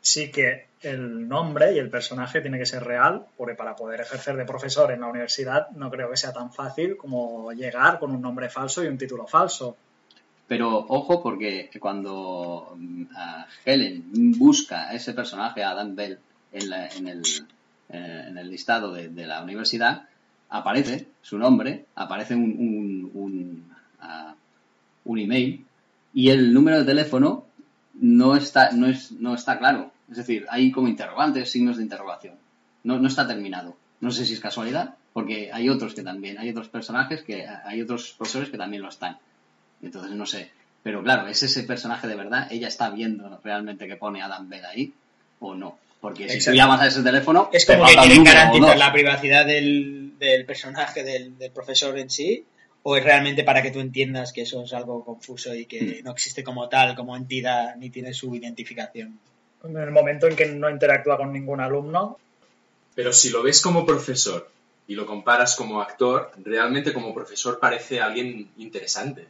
sí que el nombre y el personaje tiene que ser real, porque para poder ejercer de profesor en la universidad no creo que sea tan fácil como llegar con un nombre falso y un título falso. Pero ojo, porque cuando mm, a Helen busca a ese personaje, a Adam Bell, en, la- en el, eh, en el listado de, de la universidad, aparece su nombre, aparece un, un, un, ah, un email y el número de teléfono no está, no, es, no está claro. Es decir, hay como interrogantes, signos de interrogación. No, no está terminado. No sé si es casualidad, porque hay otros que también, hay otros personajes que, hay otros profesores que también lo están. Entonces no sé. Pero claro, ¿es ese personaje de verdad? ¿Ella está viendo realmente que pone Adam Bell ahí o no? Porque si tú llamas a ese teléfono, Es te como que falta un quieren garantizar la privacidad del, del personaje, del, del profesor en sí, ¿O es realmente para que tú entiendas que eso es algo confuso y que Mm. no existe como tal, como entidad, ni tiene su identificación? En el momento en que no interactúa con ningún alumno, Pero si lo ves como profesor y lo comparas como actor, realmente como profesor parece alguien interesante.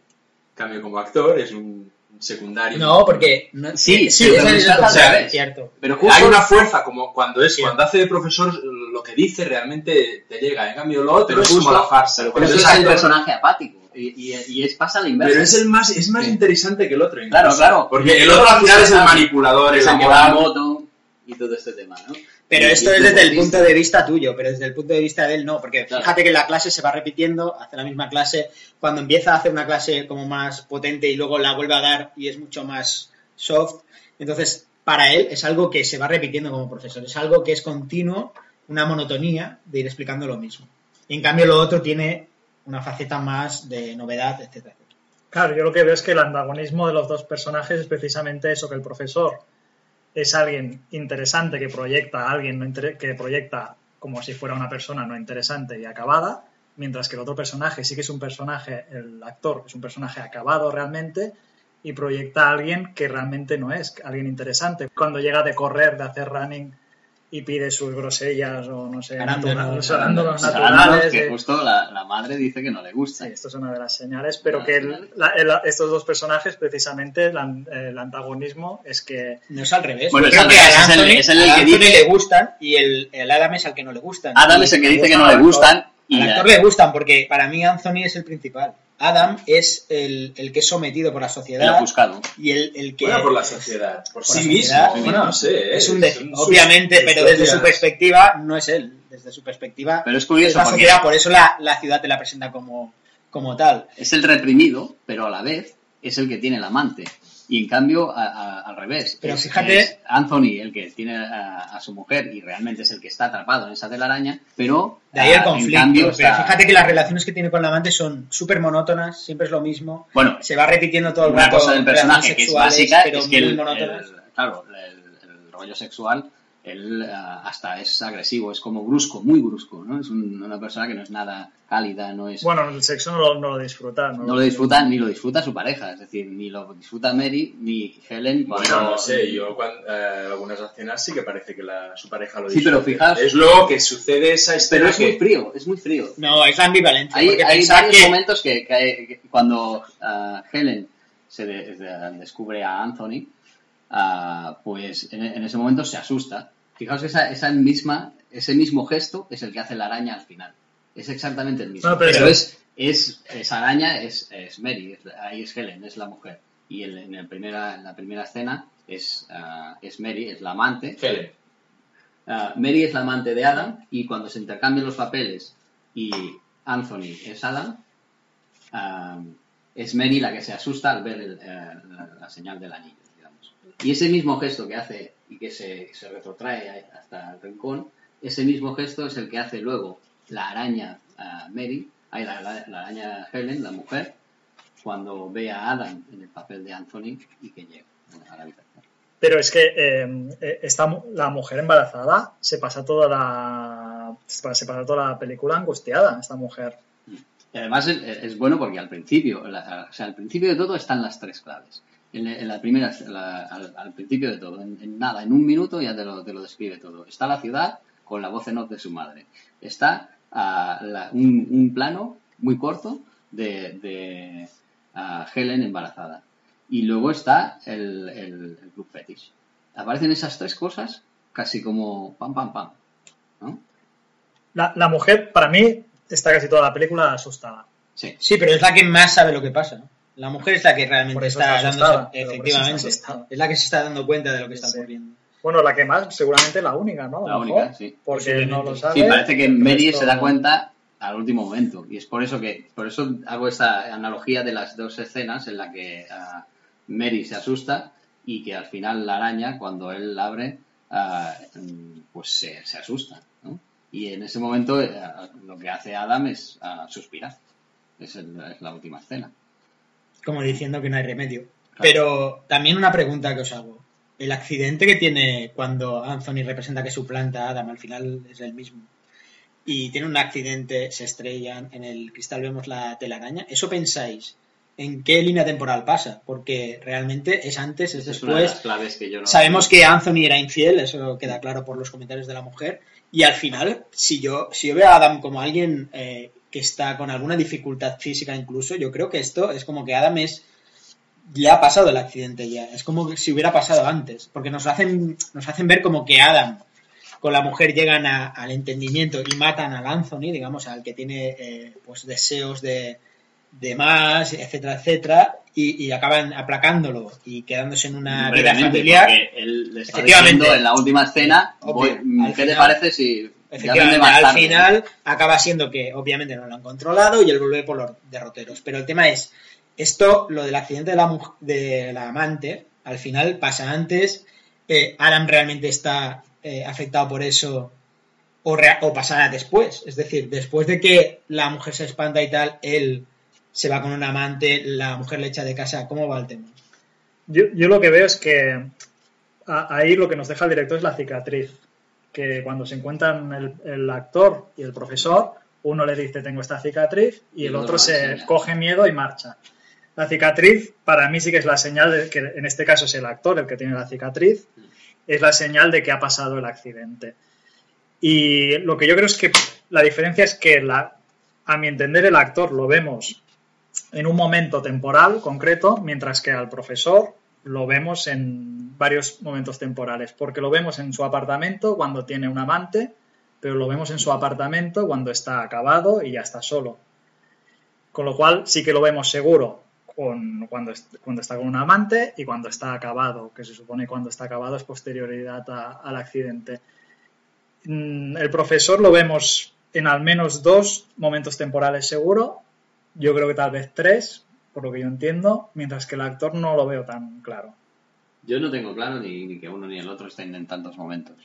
Cambio, como actor es un secundario. No, porque... no- Sí, sí, es cierto. Pero justo Hay una fuerza, como cuando es Sí. cuando hace de profesor, lo que dice realmente te llega. En cambio, lo otro Pero es justo- como la farsa. pero es es el personaje apático. Y, y, y es pasa la inversa. Pero es el más, es más Sí. interesante que el otro. Claro, incluso. claro. Porque el otro al final es el manipulador, es el el que va en moral. moto y todo este tema, ¿no? Pero Y- esto y es desde el punto de vista tuyo, pero desde el punto de vista de él no, porque Claro. fíjate que la clase se va repitiendo, hace la misma clase, cuando empieza a hacer una clase como más potente y luego la vuelve a dar y es mucho más soft, entonces para él es algo que se va repitiendo como profesor, es algo que es continuo, una monotonía de ir explicando lo mismo. Y en cambio lo otro tiene una faceta más de novedad, etcétera. Claro, yo lo que veo es que el antagonismo de los dos personajes es precisamente eso, que el profesor es alguien interesante que proyecta a alguien que proyecta como si fuera una persona no interesante y acabada, mientras que el otro personaje sí que es un personaje, el actor es un personaje acabado realmente y proyecta a alguien que realmente no es, alguien interesante. Cuando llega de correr, de hacer running y pide sus grosellas o no sé, Arándanos, naturales, arándanos naturales, que de- justo la, la madre dice que no le gusta. Sí, esto es una de las señales, pero que el- la- el- estos dos personajes, precisamente, el, an- el antagonismo es que No es al revés. Bueno, es creo al que revés, a es el- Anthony, es el a que Anthony dice- le gustan y el, el Adam es al que no le gustan. Adam es el que dice que no le gustan. Y Al la- actor le gustan porque para mí Anthony es el principal. Adam es el, el que es sometido por la el sociedad ofuscado. y el, el que... Bueno, por la sociedad, por, por sí la mismo. Bueno, no sé. es un obviamente, pero desde su perspectiva no es él. Desde su perspectiva Pero es es curioso la porque sociedad, por eso la, la ciudad te la presenta como, como tal. es el reprimido, pero a la vez es el que tiene el amante. Y en cambio, a- a- al revés. Pero es, fíjate- es Anthony el que tiene a, a su mujer y realmente es el que está atrapado en esa telaraña, pero. De ahí el ah, conflicto. cambio, pero está- fíjate que las relaciones que tiene con la amante son súper monótonas, siempre es lo mismo. Bueno, Se va repitiendo todo el una rato. cosa del personaje que es básica pero es que el, el- claro, el, el rollo sexual, él ah, hasta es agresivo, es como brusco, muy brusco, ¿no? Es un- una persona que no es nada cálida, no es... Bueno, el sexo no lo, no lo disfruta. No, no lo disfruta ni lo disfruta su pareja, es decir, ni lo disfruta Mary ni Helen cuando... Bueno, no sé, yo cuando, eh, algunas escenas sí que parece que la, su pareja lo Sí, pero disfruta. fijaos- Es luego que sucede esa Pero escena es muy frío, es muy frío. No, es la ambivalencia. Hay, hay varios que- momentos que, que- que cuando ah, Helen se de- de- descubre a Anthony, ah, pues en, en ese momento se asusta. Fijaos que esa, esa misma, ese mismo gesto es el que hace la araña al final. Es exactamente el mismo. No, pero es, es, esa araña es, es Mary, es- ahí es Helen, es la mujer. Y el- en, el primera, en la primera escena es, ah, es Mary, es la amante. Helen. Ah, Mary es la amante de Adam y cuando se intercambian los papeles y Anthony es Adam, ah, es Mary la que se asusta al ver el, eh, la, la señal del anillo. Y ese mismo gesto que hace y que se, se retrotrae hasta el rincón, ese mismo gesto es el que hace luego la araña ah, Mary, ay, la, la- la araña Helen, la mujer, cuando ve a Adam en el papel de Anthony y que llega a la habitación. Pero es que eh, eh, esta, la mujer embarazada se pasa toda la se pasa se pasa toda la película angustiada, esta mujer. Y además es, es bueno porque al principio, la- o sea, al principio de todo están las tres claves. En, en la primera, la- al, al principio de todo, en, en nada, en un minuto ya te lo, te lo describe todo. Está la ciudad con la voz en off de su madre. Está la- un, un plano muy corto de, de Helen embarazada. Y luego está el, el, el club fetish. Aparecen esas tres cosas casi como pam, pam, pam. ¿no? La, la mujer, para mí, está casi toda la película asustada. Sí. Sí, pero es la que más sabe lo que pasa. ¿no? La mujer es la que realmente Por eso está, está efectivamente, es la que se está dando cuenta de lo que está Sí. ocurriendo. Bueno, la que más, seguramente la única, ¿no? La mejor, única, sí. Porque no lo sabe. Sí, parece que Mary resto- se da cuenta al último momento. Y es por eso que, por eso hago esta analogía de las dos escenas en la que ah, Mary se asusta y que al final la araña, cuando él la abre, ah, pues se, se asusta. ¿no? Y en ese momento eh, lo que hace Adam es ah, suspirar. Es, el- es la última escena. Como diciendo que no hay remedio. Claro. Pero también una pregunta que os hago. El accidente que tiene cuando Anthony representa que suplanta a Adam al final es el mismo. y tienen un accidente, se estrellan, en el cristal vemos la telaraña. ¿Eso pensáis? ¿En qué línea temporal pasa? Porque realmente es antes, es Esa es una de después. las claves que yo no... Sabemos que Anthony era infiel, eso queda claro por los comentarios de la mujer. Y al final, si yo, si yo veo a Adam como alguien eh, que está con alguna dificultad física incluso, yo creo que esto es como que Adam es le ha pasado el accidente ya. Es como si hubiera pasado antes. Porque nos hacen, nos hacen ver como que Adam con la mujer llegan a- al entendimiento y matan al Anthony, digamos, al que tiene eh, pues deseos de, de más, etcétera, etcétera, y, y acaban aplacándolo y quedándose en una vida familiar. porque él le está Efectivamente. en la última escena, Obvio, voy- al ¿qué te parece si... Efectivamente, al final acaba siendo que obviamente no lo han controlado y él vuelve por los derroteros. Pero el tema es, esto, lo del accidente de la, de la amante, al final pasa antes, eh, Adam realmente está eh, afectado por eso o, o pasará después. Es decir, después de que la mujer se espanta y tal, él se va con un amante, la mujer le echa de casa. ¿Cómo va el tema? Yo, yo lo que veo es que a- ahí lo que nos deja el director es la cicatriz. Que cuando se encuentran el, el actor y el profesor, uno le dice tengo esta cicatriz y, Y el otro se coge miedo y marcha. La cicatriz para mí sí que es la señal de que en este caso es el actor el que tiene la cicatriz, es la señal de que ha pasado el accidente. Y lo que yo creo es que la diferencia es que la, a mi entender el actor lo vemos en un momento temporal concreto, mientras que al profesor lo vemos en varios momentos temporales, porque lo vemos en su apartamento cuando tiene un amante, pero lo vemos en su apartamento cuando está acabado y ya está solo. Con lo cual sí que lo vemos seguro con, cuando, cuando está con un amante y cuando está acabado, que se supone cuando está acabado es posterioridad al accidente. Mm, El profesor lo vemos en al menos dos momentos temporales seguro, yo creo que tal vez tres, por lo que yo entiendo, mientras que el actor no lo veo tan claro. Yo no tengo claro ni, ni que uno ni el otro estén en tantos momentos.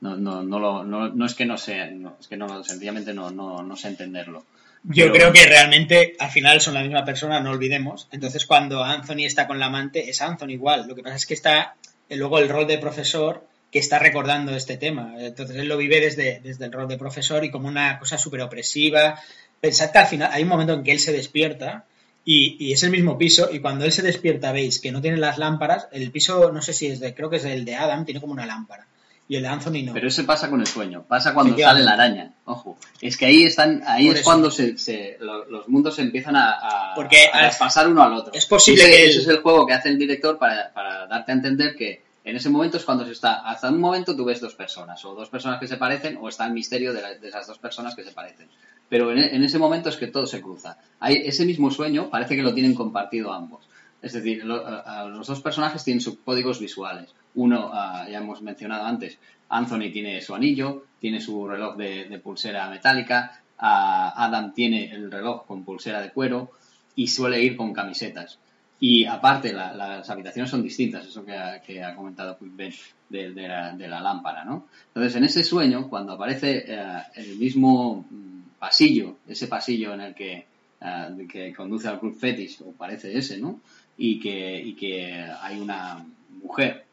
No, no, no, lo, no, no es que no sé, no, es que no, sencillamente no, no, no sé entenderlo. Yo Pero- creo que realmente al final son la misma persona, no olvidemos. Entonces, cuando Anthony está con la amante, es Anthony igual. Lo que pasa es que está eh, luego el rol de profesor que está recordando este tema. Entonces, él lo vive desde, desde el rol de profesor y como una cosa súper opresiva. Pensad que al final hay un momento en que él se despierta y, y es el mismo piso y cuando él se despierta veis que no tiene las lámparas, el piso, no sé si es de, creo que es el de Adam, tiene como una lámpara. Y el de Anthony no. Pero eso pasa con el sueño, pasa cuando sale la araña. Ojo, es que ahí están, ahí Por es eso. cuando se, se- lo- los mundos se empiezan a, a, Porque a al- pasar uno al otro. es posible que ese es el juego que hace el director para, para darte a entender que en ese momento es cuando se está, hasta un momento tú ves dos personas, o dos personas que se parecen, o está el misterio de, esas dos personas que se parecen. Pero en, ese momento es que todo se cruza. Hay ese mismo sueño parece que lo tienen compartido ambos. Es decir, los dos personajes tienen sus códigos visuales. Uno, ah, ya hemos mencionado antes, Anthony tiene su anillo, tiene su reloj de, de pulsera metálica, ah, Adam tiene el reloj con pulsera de cuero y suele ir con camisetas. Y aparte, la- las habitaciones son distintas, eso que ha, que ha comentado Quick Ben de, de la, de la lámpara, ¿no? Entonces, en ese sueño, cuando aparece eh, el mismo mm, pasillo, ese pasillo en el que, eh, que conduce al Club Fetish, o parece ese, ¿no? Y que, y que hay una mujer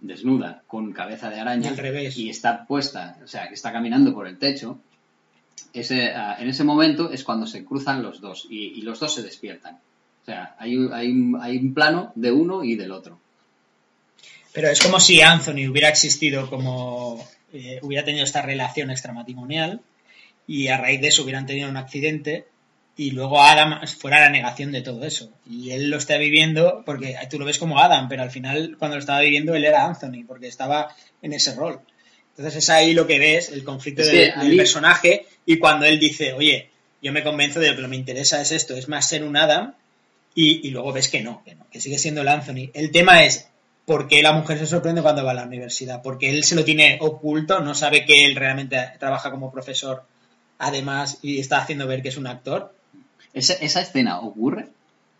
desnuda con cabeza de araña Al revés. y está puesta, o sea, que está caminando por el techo, ese, ah, en ese momento es cuando se cruzan los dos y, y los dos se despiertan. O sea, hay, un- hay, un- hay un plano de uno y del otro. Pero es como si Anthony hubiera existido como eh, hubiera tenido esta relación extramatrimonial y a raíz de eso hubieran tenido un accidente y luego Adam fuera la negación de todo eso. Y él lo está viviendo porque tú lo ves como Adam, pero al final cuando lo estaba viviendo él era Anthony porque estaba en ese rol. Entonces es ahí lo que ves, el conflicto Es del, que a del mí- personaje y cuando él dice, oye, yo me convenzo de que lo que me interesa es esto, es más ser un Adam y, y luego ves que no, que no, que sigue siendo el Anthony. El tema es por qué la mujer se sorprende cuando va a la universidad, porque él se lo tiene oculto, no sabe que él realmente trabaja como profesor además y está haciendo ver que es un actor. ¿Esa, esa escena ocurre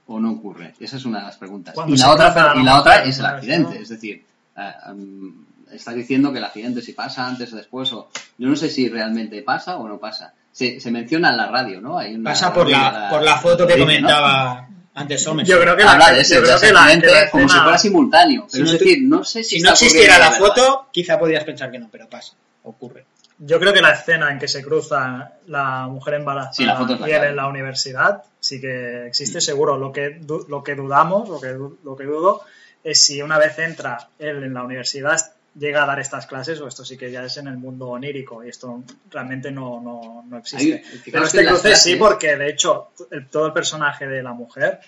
o no ocurre? Esa es una de las preguntas. Y la, otra, la y la otra es el accidente. ¿no? Es decir, eh, um, estás diciendo que el accidente si pasa antes o después. o Yo no sé si realmente pasa o no pasa. Se, se menciona en la radio, ¿no? Hay una Pasa por la, por la foto que dice, ¿no? antes Somerset. Yo creo que la, Habla de ese, yo creo que la- que la como si escena- fuera simultáneo. Si Pero no es decir, no sé si, si no existiera la de verdad. foto, quizá podrías pensar que no, pero pasa, ocurre. Yo creo que la escena en que se cruza la mujer embarazada Sí, la foto la y él en la universidad sí que existe seguro. Lo que, du- lo que dudamos, lo que, lo que dudo, es si una vez entra él en la universidad llega a dar estas clases o esto sí que ya es en el mundo onírico y esto realmente no, no, no existe. Ahí, Pero este cruce sí clases- porque de hecho el- todo el personaje de la mujer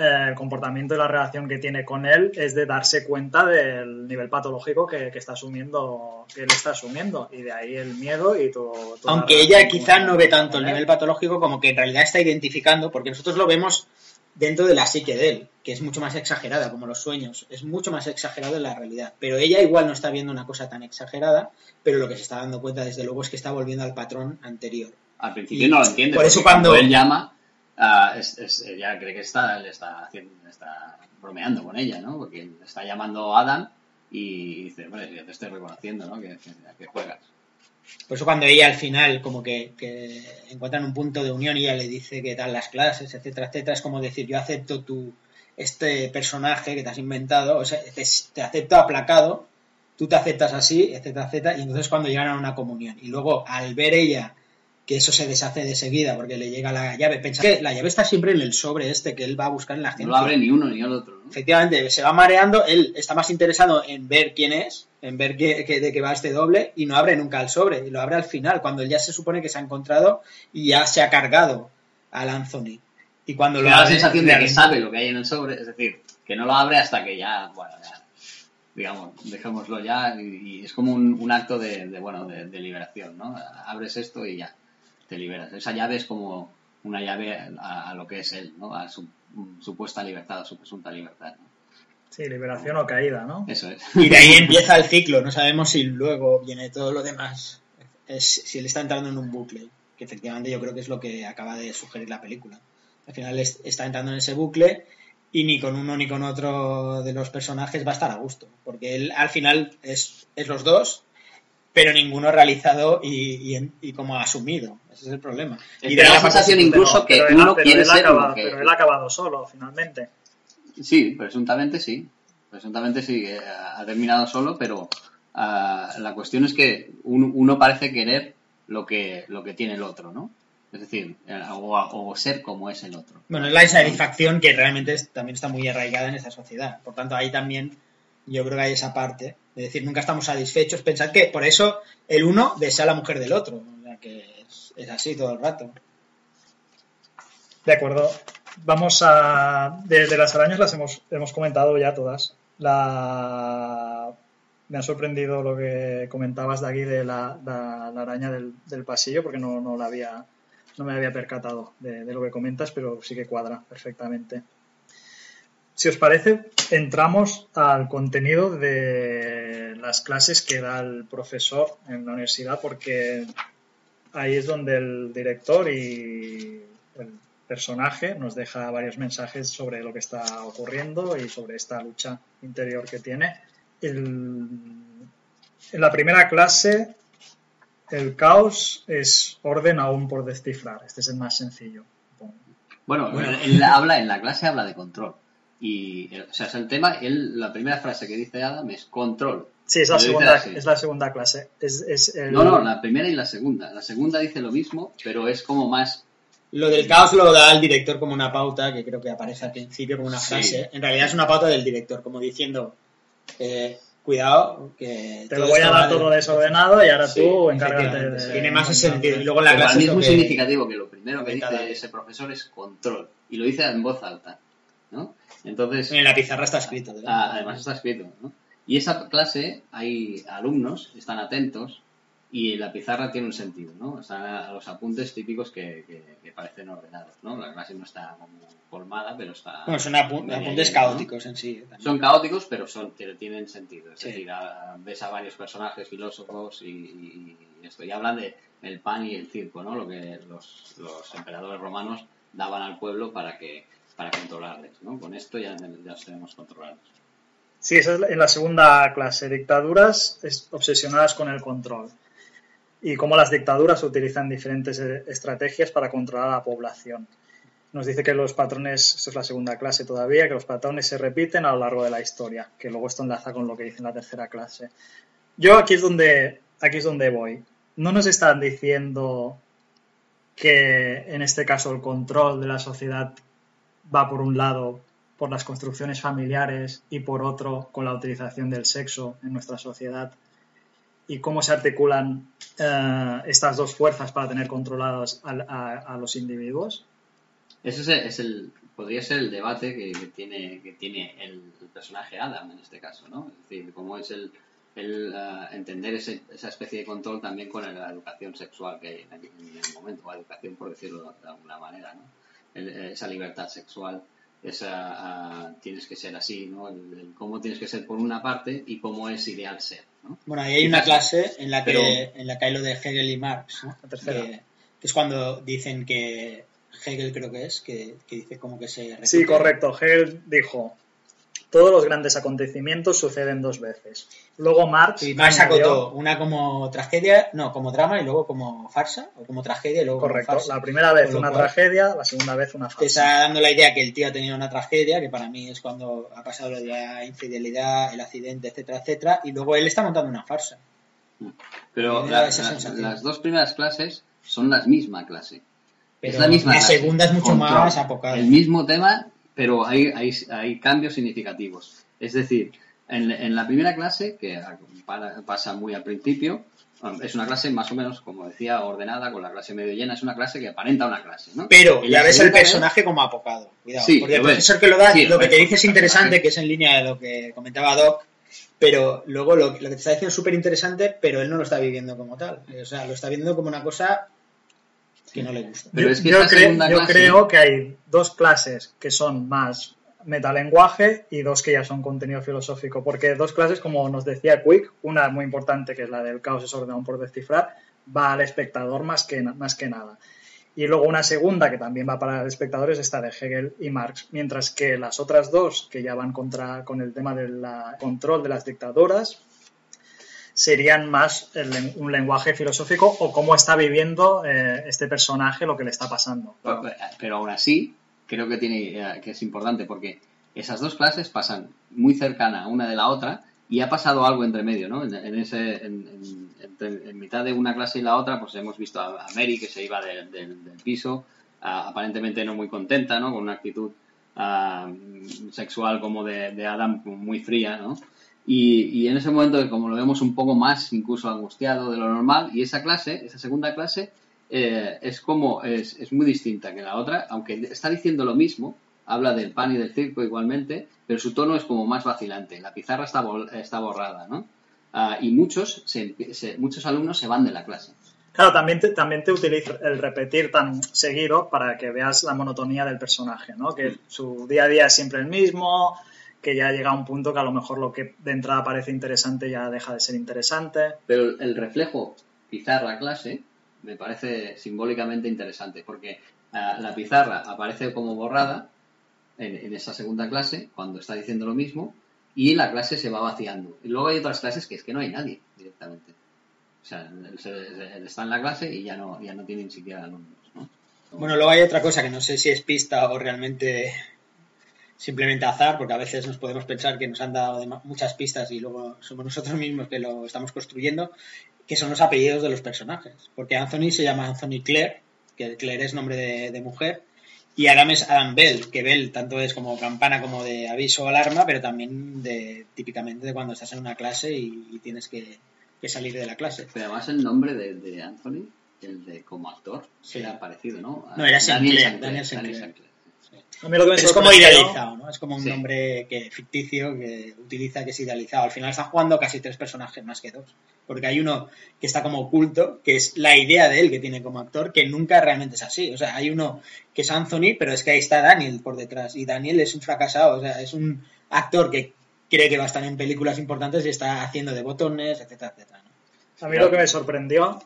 eh, el comportamiento y la relación que tiene con él es de darse cuenta del nivel patológico que, que está asumiendo, que él está asumiendo, y de ahí el miedo y todo. Aunque la ella relación quizá con- no ve tanto el nivel patológico como que en realidad está identificando, porque nosotros lo vemos dentro de la psique de él, que es mucho más exagerada, como los sueños, es mucho más exagerado en la realidad. Pero ella igual no está viendo una cosa tan exagerada, pero lo que se está dando cuenta desde luego es que está volviendo al patrón anterior. Al principio Y no lo entiende. por eso cuando- él llama, ah, es- es- ella cree que está, le está, haciendo, está bromeando con ella, ¿no? Porque está llamando a Adam y dice, hombre, ya te estoy reconociendo, ¿no? Que, que, que juegas. Por eso cuando ella al final como que, encuentran un punto de unión y ella le dice que tal las clases, etcétera, etcétera, es como decir, yo acepto tu este personaje que te has inventado, o sea, te, te acepto aplacado, tú te aceptas así, etcétera, etcétera, y entonces cuando llegan a una comunión. Y luego al ver ella que eso se deshace de seguida porque le llega la llave, pensa que la llave está siempre en el sobre este que él va a buscar en la No gente. lo abre ni uno ni el otro, ¿no? Efectivamente, se va mareando, él está más interesado en ver quién es, en ver qué, qué- de qué va este doble, y no abre nunca el sobre, y lo abre al final, cuando él ya se supone que se ha encontrado y ya se ha cargado al Anthony. Y cuando lo da la abre, sensación de que sabe lo que hay en el sobre, es decir, que no lo abre hasta que ya, bueno, ya, digamos, dejémoslo ya y, y es como un, un acto de, de, bueno, de, de liberación, ¿no? Abres esto y ya, te liberas. Esa llave es como una llave a, a lo que es él, ¿no? A su mm, supuesta libertad, a su presunta libertad, ¿no? Sí, liberación o caída, ¿no? Eso es. Y de ahí empieza el ciclo, no sabemos si luego viene todo lo demás, es, si él está entrando en un bucle, que efectivamente yo creo que es lo que acaba de sugerir la película. Al final es- está entrando en ese bucle y ni con uno ni con otro de los personajes va a estar a gusto, porque él al final es, es los dos, pero ninguno realizado y, y, y como asumido, ese es el problema. Y de la sensación incluso que pero uno pero quiere ser acaba- lo que- Pero él ha acabado solo, finalmente. Sí, presuntamente sí. Presuntamente sí, ha terminado solo, pero ah, la cuestión es que un- uno parece querer lo que, lo que tiene el otro, ¿no? Es decir, eh, o, o ser como es el otro. Bueno, es la insatisfacción que realmente es- también está muy arraigada en esta sociedad. Por tanto, ahí también yo creo que hay esa parte de decir, nunca estamos satisfechos. Pensad que por eso el uno desea la mujer del otro. O sea, que es, así todo el rato. De acuerdo. Vamos a. De, las arañas las hemos, hemos comentado ya todas. La. Me ha sorprendido lo que comentabas de aquí de la, araña del, pasillo, porque no, no la había. No me había percatado de lo que comentas, pero sí que cuadra perfectamente. Si os parece, entramos al contenido de las clases que da el profesor en la universidad, porque ahí es donde el director y el personaje nos deja varios mensajes sobre lo que está ocurriendo y sobre esta lucha interior que tiene. En la primera clase, el caos es orden aún por descifrar. Este es el más sencillo. Bueno, habla, en la clase habla de control. Y, o sea, es el tema, él, la primera frase que dice Adam es control. Sí, es la, segunda, es la segunda clase. Es, es el- No, no, la primera y la segunda. La segunda dice lo mismo, pero es como más... Lo del caos lo da el director como una pauta, que creo que aparece al principio como una Sí. frase. En realidad es una pauta del director, como diciendo, eh, cuidado, que... Te lo voy a dar todo desordenado y ahora Sí, tú encárgate de... Tiene más ese sentido. Y luego en la clase es muy que- significativo que lo primero que dice ese profesor es control. Y lo dice en voz alta. ¿No? Entonces... En la pizarra está escrito. ¿eh? Ah, además está escrito, ¿no? Y esa clase hay alumnos, están atentos y la pizarra tiene un sentido, ¿no? Están a los apuntes típicos que, que- que parecen ordenados, ¿no? La clase no está como colmada, pero está... Bueno, son apu- apuntes caóticos en sí. también. Son caóticos, pero son tienen sentido. Es Sí. decir, a- ves a varios personajes filósofos y, y- y esto. Y hablan de el pan y el circo, ¿no? Lo que los, los emperadores romanos daban al pueblo para que para controlarles, ¿no? Con esto ya, ya los tenemos controlados. Sí, esa es en la segunda clase. Dictaduras es- obsesionadas con el control. Y cómo las dictaduras utilizan diferentes eh, estrategias para controlar a la población. Nos dice que los patrones, esto es la segunda clase todavía, que los patrones se repiten a lo largo de la historia, que luego esto enlaza con lo que dice en la tercera clase. Yo aquí es donde, aquí es donde voy. no nos están diciendo que en este caso el control de la sociedad va por un lado por las construcciones familiares y por otro con la utilización del sexo en nuestra sociedad y cómo se articulan eh, estas dos fuerzas para tener controlados a, los individuos. Ese es el, podría ser el debate que, tiene, que tiene el, personaje Adam en este caso, ¿no? Es decir, cómo es el, ah, entender esa especie de control también con la educación sexual que hay en el momento, o educación por decirlo de alguna manera, ¿no? El- esa libertad sexual, esa ah, tienes que ser así, ¿no? El, el cómo tienes que ser por una parte y cómo es ideal ser, ¿no? Bueno, ahí hay una clase en la que, pero- en la que hay lo de Hegel y Marx, ¿no? La tercera. que, que es cuando dicen que Hegel creo que es, que, que dice como que se Sí, correcto. Hegel dijo, todos los grandes acontecimientos suceden dos veces. Luego Marx... Sí, Marx acotó una como tragedia, no, como drama y luego como farsa, o como tragedia y luego Correcto. como farsa. La primera vez una cual- tragedia, la segunda vez una Te farsa. está dando la idea que el tío ha tenido una tragedia, que para mí es cuando ha pasado lo de la infidelidad, el accidente, etcétera, etcétera, y luego él está montando una farsa. Pero la- la- las dos primeras clases son la misma clase. Pero es la misma la clase. segunda es mucho Control. más apocada. El mismo tema, pero hay, hay, hay cambios significativos. Es decir, en, en la primera clase, que para- pasa muy al principio, um, es una clase más o menos, como decía, ordenada, con la clase medio llena, es una clase que aparenta una clase, ¿no? Pero ya ves el vez- personaje como apocado. Cuidado. Sí, porque el profesor que lo da, Sí, lo que te dice es interesante, que es en línea de lo que comentaba Doc, pero luego lo, lo que te está diciendo es súper interesante, pero él no lo está viviendo como tal. O sea, lo está viendo como una cosa que no le gusta. Pero yo, es que yo esta cre- segunda yo clase- creo que hay dos clases que son más metalenguaje y dos que ya son contenido filosófico. Porque dos clases, como nos decía Quick, una muy importante que es la del caos es ordenado por descifrar, va al espectador más que, más que nada. Y luego una segunda que también va para el espectador es esta de Hegel y Marx. Mientras que las otras dos, que ya van contra, con el tema del control de las dictaduras, serían más el un lenguaje filosófico o cómo está viviendo eh, este personaje lo que le está pasando. Pero, pero aún así, creo que, tiene, eh, que es importante porque esas dos clases pasan muy cercana una de la otra y ha pasado algo entre medio, ¿no? En, ese, en, mitad de una clase y la otra, pues hemos visto a, Mary que se iba del- piso, aparentemente no muy contenta, ¿no? Con una actitud ah, sexual como de, de Adam muy fría, ¿no? Y, y en ese momento, como lo vemos un poco más incluso angustiado de lo normal, y esa clase, esa segunda clase, eh, es como, es, es muy distinta que la otra, aunque está diciendo lo mismo, habla del pan y del circo igualmente, pero su tono es como más vacilante, la pizarra está, bol- está borrada, ¿no? Ah, y muchos, se- se- muchos alumnos se van de la clase. Claro, también te, también te utiliza el repetir tan seguido para que veas la monotonía del personaje, ¿no? Que su día a día es siempre el mismo, que ya llega a un punto que a lo mejor lo que de entrada parece interesante ya deja de ser interesante. Pero el- reflejo pizarra-clase me parece simbólicamente interesante, porque ah, la pizarra aparece como borrada en, en esa segunda clase, cuando está diciendo lo mismo, y la clase se va vaciando. Y luego hay otras clases que es que no hay nadie directamente. O sea, está en la clase y ya no, ya no tiene ni siquiera alumnos. ¿no? Bueno, luego hay otra cosa que no sé si es pista o realmente simplemente azar, porque a veces nos podemos pensar que nos han dado muchas pistas y luego somos nosotros mismos que lo estamos construyendo, que son los apellidos de los personajes. Porque Anthony se llama Anthony Clare, que Claire es nombre de, de mujer, y Adam es Adam Bell, que Bell tanto es como campana como de aviso o alarma, pero también de típicamente de cuando estás en una clase y, y tienes que, que salir de la clase. Pero además el nombre de, de Anthony, el de como actor, Sí. era parecido, ¿no? No, era Sinclair, Sinclair, Daniel Sinclair. Sinclair. A mí lo que me Pero es como idealizado, ¿no? Es como un Sí. nombre que ficticio que utiliza que es idealizado. Al final están jugando casi tres personajes más que dos. Porque hay uno que está como oculto, que es la idea de él que tiene como actor, que nunca realmente es así. O sea, hay uno que es Anthony, pero es que ahí está Daniel por detrás. Y Daniel es un fracasado, o sea, es un actor que cree que va a estar en películas importantes y está haciendo de botones, etcétera, etcétera. ¿no? A mí lo que me sorprendió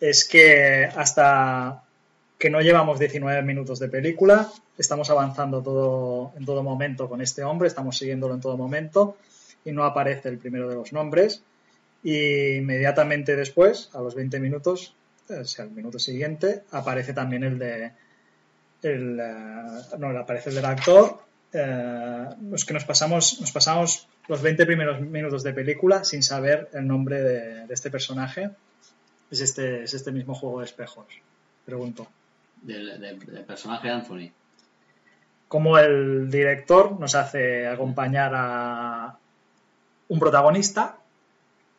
es que hasta que no llevamos 19 minutos de película, estamos avanzando todo en todo momento con este hombre, estamos siguiéndolo en todo momento y no aparece el primero de los nombres y inmediatamente después, a los 20 minutos, o sea, el minuto siguiente, aparece también el de el, eh, no, aparece el del actor eh, es que nos pasamos, nos pasamos los 20 primeros minutos de película sin saber el nombre de, de este personaje. es este, es este mismo juego de espejos? Pregunto. Del, del- del personaje de Anthony. Cómo el director nos hace acompañar a un protagonista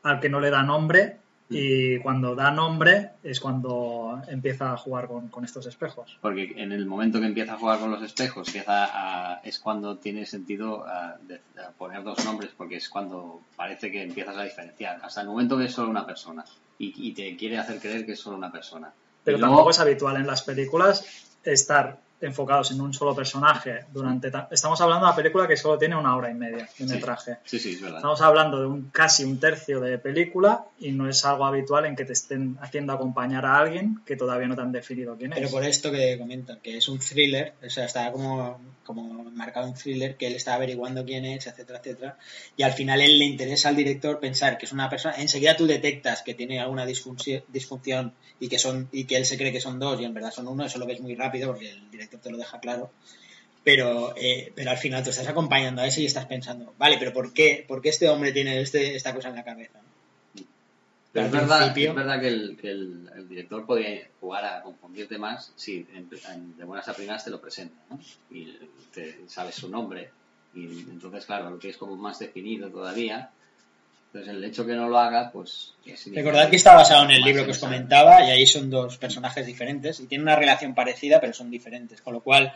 al que no le da nombre y cuando da nombre es cuando empieza a jugar con, con estos espejos. Porque en el momento que empieza a jugar con los espejos, empieza a- es cuando tiene sentido de- a poner dos nombres, porque es cuando parece que empiezas a diferenciar. Hasta el momento que es solo una persona y, y te quiere hacer creer que es solo una persona. Pero tampoco es habitual en las películas estar enfocados en un solo personaje durante... ta- Estamos hablando de una película que solo tiene una hora y media de metraje. Sí, sí, es verdad. Estamos hablando de un casi un tercio de película y no es algo habitual en que te estén haciendo acompañar a alguien que todavía no te han definido quién Pero es. por esto que comentan, que es un thriller, o sea, está como, como marcado un thriller, que él está averiguando quién es, etcétera, etcétera. Y al final él le interesa al director pensar que es una persona, enseguida tú detectas que tiene alguna disfunción, disfunción y que son y que él se cree que son dos y en verdad son uno, eso lo ves muy rápido porque el director te lo deja claro. Pero, eh, pero al final tú estás acompañando a ese y estás pensando, vale, pero ¿por qué, ¿Por qué este hombre tiene este, esta cosa en la cabeza? Pero es verdad, es verdad que, el, que el- el director podía jugar a confundirte más si en- en- de buenas a primeras te lo presenta, ¿no? Y te, sabes su nombre. Y entonces, claro, lo que es como más definido todavía. Entonces, el hecho que no lo haga, pues... Recordad que está basado en el libro que os comentaba y ahí son dos personajes diferentes y tienen una relación parecida pero son diferentes, con lo cual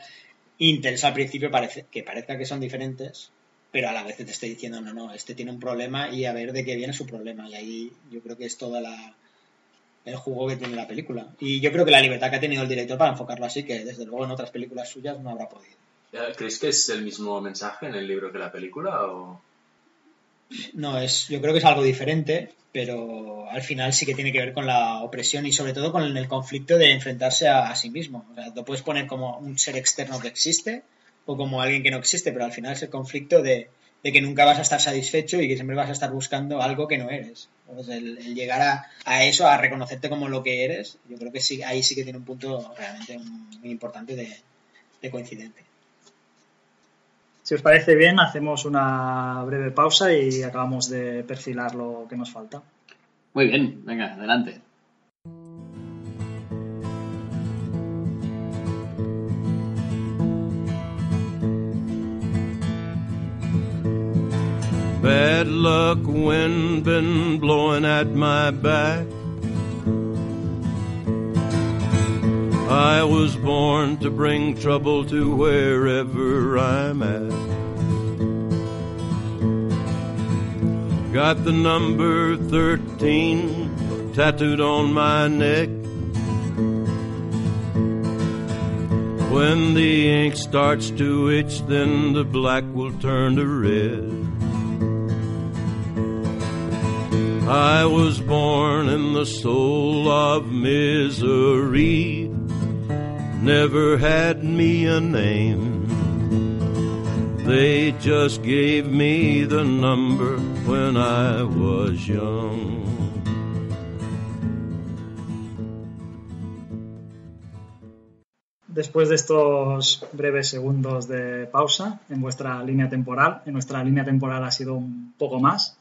interesa al principio parece, que parezca que son diferentes, pero a la vez te esté diciendo no, no, este tiene un problema y a ver de qué viene su problema y ahí yo creo que es toda la el juego que tiene la película y yo creo que la libertad que ha tenido el director para enfocarlo así que desde luego en otras películas suyas no habrá podido. ¿Crees que es el mismo mensaje en el libro que la película? O... No, es, yo creo que es algo diferente, pero al final sí que tiene que ver con la opresión y sobre todo con el conflicto de enfrentarse a, sí mismo. O sea, lo puedes poner como un ser externo que existe o como alguien que no existe, pero al final es el conflicto de, de que nunca vas a estar satisfecho y que siempre vas a estar buscando algo que no eres. Entonces, el, llegar a, a eso, a reconocerte como lo que eres, yo creo que sí, ahí sí que tiene un punto realmente muy importante de, de coincidencia. Si os parece bien, hacemos una breve pausa y acabamos de perfilar lo que nos falta. Muy bien, venga, adelante. Bad luck wind been blowing at my back. I was born to bring trouble to wherever I'm at. Got the number 13 tattooed on my neck. When the ink starts to itch, then the black will turn to red. I was born in the soul of misery, never had me a name. They just gave me the number when I was young. Después de estos breves segundos de pausa en vuestra línea temporal, en nuestra línea temporal ha sido un poco más,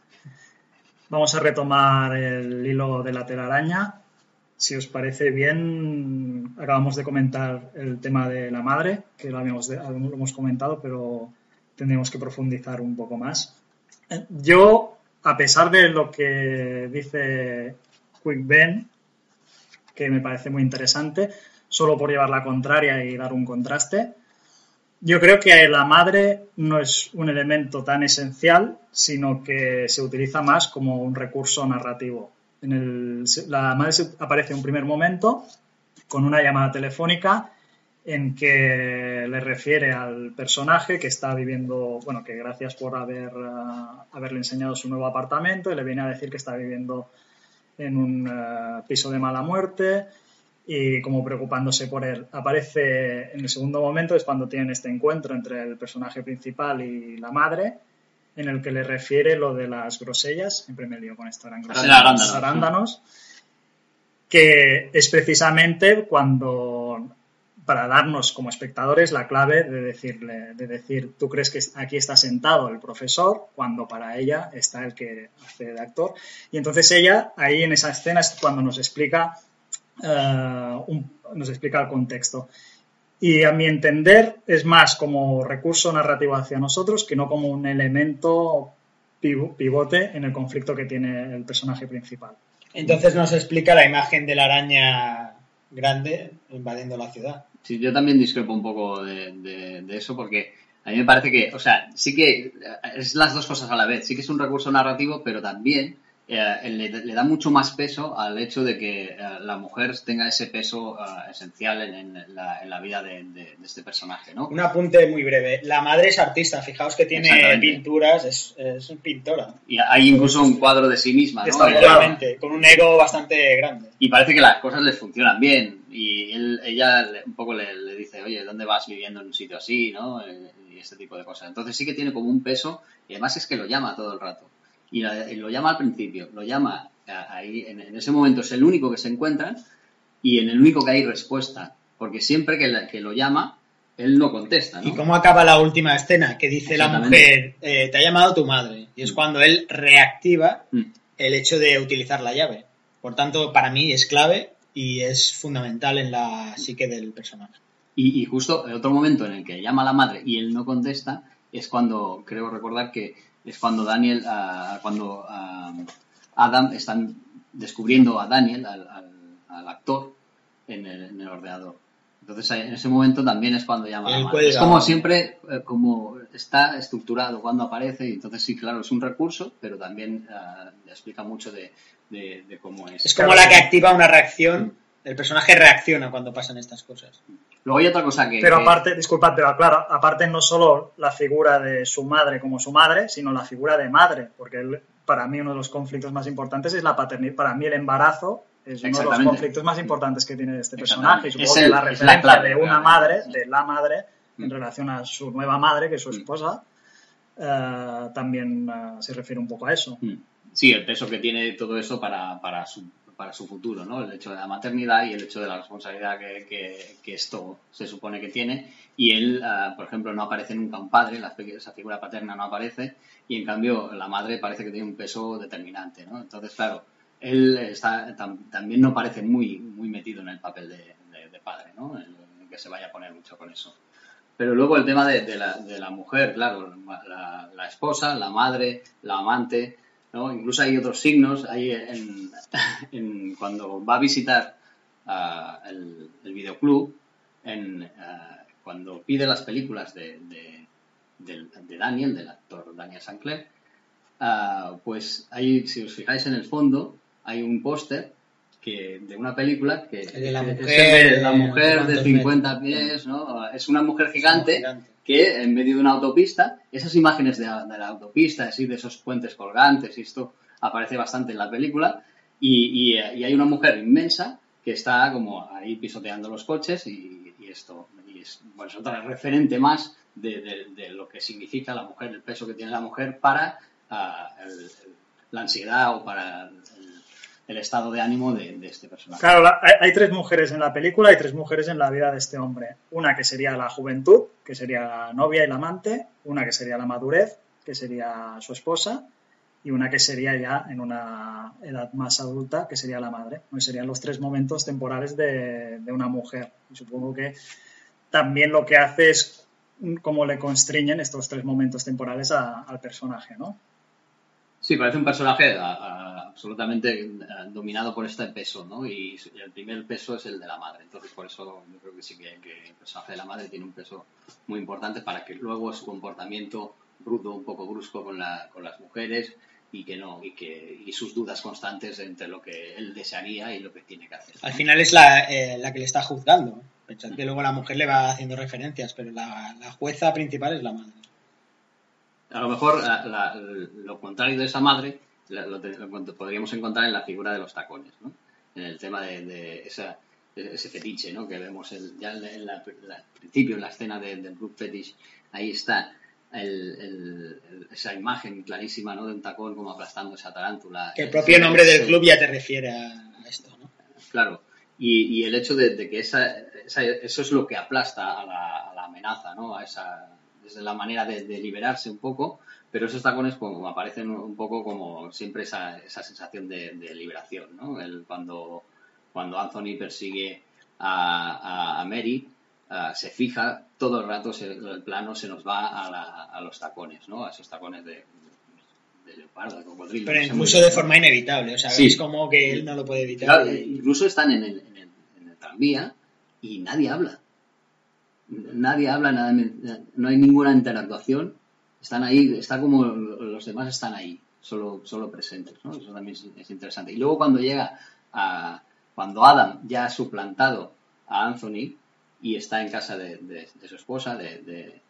vamos a retomar el hilo de la telaraña. Si os parece bien, acabamos de comentar el tema de la madre, que lo, habíamos hemos comentado, pero tendremos que profundizar un poco más. Yo, a pesar de lo que dice Quick Ben, que me parece muy interesante, solo por llevar la contraria y dar un contraste. Yo creo que la madre no es un elemento tan esencial, sino que se utiliza más como un recurso narrativo. La madre aparece en un primer momento con una llamada telefónica en que le refiere al personaje que está viviendo, bueno, que gracias por haber, ah, haberle enseñado su nuevo apartamento y le viene a decir que está viviendo en un ah, piso de mala muerte y como preocupándose por él. Aparece en el segundo momento, es cuando tienen este encuentro entre el personaje principal y la madre, en el que le refiere lo de las grosellas, siempre me lío con esto, eran grosellas, Arándanos. arándanos, que es precisamente cuando para darnos como espectadores la clave de decirle, de decir, tú crees que aquí está sentado el profesor, cuando para ella está el que hace de actor. Y entonces ella, ahí en esa escena es cuando nos explica, eh, nos explica el contexto. Y a mi entender es más como recurso narrativo hacia nosotros que no como un elemento pivo- pivote en el conflicto que tiene el personaje principal. Entonces nos explica la imagen de la araña grande invadiendo la ciudad. Sí, yo también discrepo un poco de, de- de eso porque a mí me parece que, o sea, sí que es las dos cosas a la vez. Sí que es un recurso narrativo, pero también eh, le, le da mucho más peso al hecho de que eh, la mujer tenga ese peso eh, esencial en, en la, en la vida de, de- de este personaje, ¿no? Un apunte muy breve. La madre es artista, fijaos que tiene Exactamente. pinturas, es, es pintora. Y hay incluso un cuadro de sí misma. Obviamente, con un ego bastante grande. Y parece que las cosas les funcionan bien. Y él, ella un poco le, le dice, oye, ¿dónde vas viviendo en un sitio así? ¿no? Eh, Y este tipo de cosas. Entonces sí que tiene como un peso y además es que lo llama todo el rato. Y, la- y lo llama al principio, lo llama ahí, en, en ese momento es el único que se encuentran y en el único que hay respuesta. Porque siempre que, la- que lo llama, él no contesta, ¿no? ¿Y cómo acaba la última escena? Que dice la mujer, eh, te ha llamado tu madre. Y es cuando él reactiva Mm. el hecho de utilizar la llave. Por tanto, para mí es clave y es fundamental en la psique del personaje. Y, y justo el otro momento en el que llama a la madre y él no contesta es cuando, creo recordar que es cuando Daniel, ah, cuando ah, Adam están descubriendo a Daniel, al, al- al actor, en el, en el ordenador. Entonces en ese momento también es cuando llama a la. Es como siempre, eh, como está estructurado cuando aparece, y entonces sí, claro, es un recurso, pero también ah, explica mucho de, de- de cómo es. Es como la que activa una reacción. El personaje reacciona cuando pasan estas cosas. Luego hay otra cosa que... Pero que- aparte, disculpad, pero claro, aparte no solo la figura de su madre como su madre, sino la figura de madre, porque él- para mí uno de los conflictos más importantes es la paternidad. Para mí el embarazo es uno de los conflictos más importantes que tiene este personaje. Y supongo Es que el- la es la referencia clave, de una madre, de la madre, en Mm. relación a su nueva madre, que es su Mm. esposa, eh, también eh, se refiere un poco a eso. Mm. Sí, el peso que tiene todo eso para, para, su, para su futuro, ¿no? El hecho de la maternidad y el hecho de la responsabilidad que, que- que esto se supone que tiene. Y él, ah, por ejemplo, no aparece nunca un padre, la esa figura paterna no aparece, y en cambio la madre parece que tiene un peso determinante, ¿no? Entonces, claro, él está, tam- también no parece muy, muy metido en el papel de, de- de padre, ¿no? En que se vaya a poner mucho con eso. Pero luego el tema de, de la, la mujer, claro, la, la esposa, la madre, la amante, Incluso hay otros signos ahí en, en- cuando va a visitar ah, el, videoclub, ah, cuando pide las películas de, Daniel, del actor Daniel Sancler, ah, pues hay, si os fijáis en el fondo, hay un póster que de una película que, de la es mujer, el de la mujer de cuántos 50 metros. pies, ¿no? Es una mujer gigante Gigante. que en medio de una autopista, esas imágenes de, la- de la autopista, así de esos puentes colgantes, y esto aparece bastante en la película, y, y, y hay una mujer inmensa que está como ahí pisoteando los coches y, y esto y es, bueno, es otra referente más de, lo que significa la mujer, el peso que tiene la mujer para el- el- la ansiedad o para el, el estado de ánimo de, este personaje. Claro, la- hay, tres mujeres en la película y tres mujeres en la vida de este hombre. Una que sería la juventud, que sería la novia y la amante, una que sería la madurez, que sería su esposa, y una que sería ya en una edad más adulta, que sería la madre. Y serían los tres momentos temporales de, una mujer. Y supongo que también lo que hace es cómo le constriñen estos tres momentos temporales al personaje, ¿no? Sí, parece un personaje absolutamente eh, dominado por este peso, ¿no? Y el primer peso es el de la madre. Entonces, por eso yo creo que sí que, que el personaje de la madre tiene un peso muy importante para que luego su comportamiento rudo, un poco brusco con, la, con las mujeres y que no y que y sus dudas constantes entre lo que él desearía y lo que tiene que hacer. Al final es la, eh, la que le está juzgando. Pensad que luego la mujer le va haciendo referencias, pero la, la jueza principal es la madre. A lo mejor la- la- lo contrario de esa madre lo, podríamos encontrar en la figura de los tacones, ¿no? En el tema de, de esa- ese fetiche, ¿no? Que vemos el- ya en la- en principio, en la escena de- del group fetish, ahí está el- esa imagen clarísima, ¿no? De un tacón como aplastando esa tarántula. Que el propio nombre del club ya te refiere a, a esto, ¿no? Claro. Y, y el hecho de, de que esa, esa- eso es lo que aplasta a la, a la amenaza, ¿no? A esa, desde la manera de, de liberarse un poco, pero esos tacones como aparecen un poco como siempre esa, esa sensación de, de liberación, ¿no? El, cuando, cuando Anthony persigue a, a, a Mary, ah, se fija todo el rato, se- el plano se nos va a, la- a los tacones, ¿no? A esos tacones de, de leopardo, de cocodrilo. Pero no sé muy incluso de forma inevitable. O sea, Sí. es como que él no lo puede evitar. Claro, y- incluso están en el, en el- en el tranvía y nadie habla. Nadie habla, nada, no hay ninguna interactuación. Están ahí, está como los demás están ahí, solo, solo presentes. ¿no? Eso también es, es interesante. Y luego cuando llega a. Cuando Adam ya ha suplantado a Anthony y está en casa de, de- de su esposa, de, de-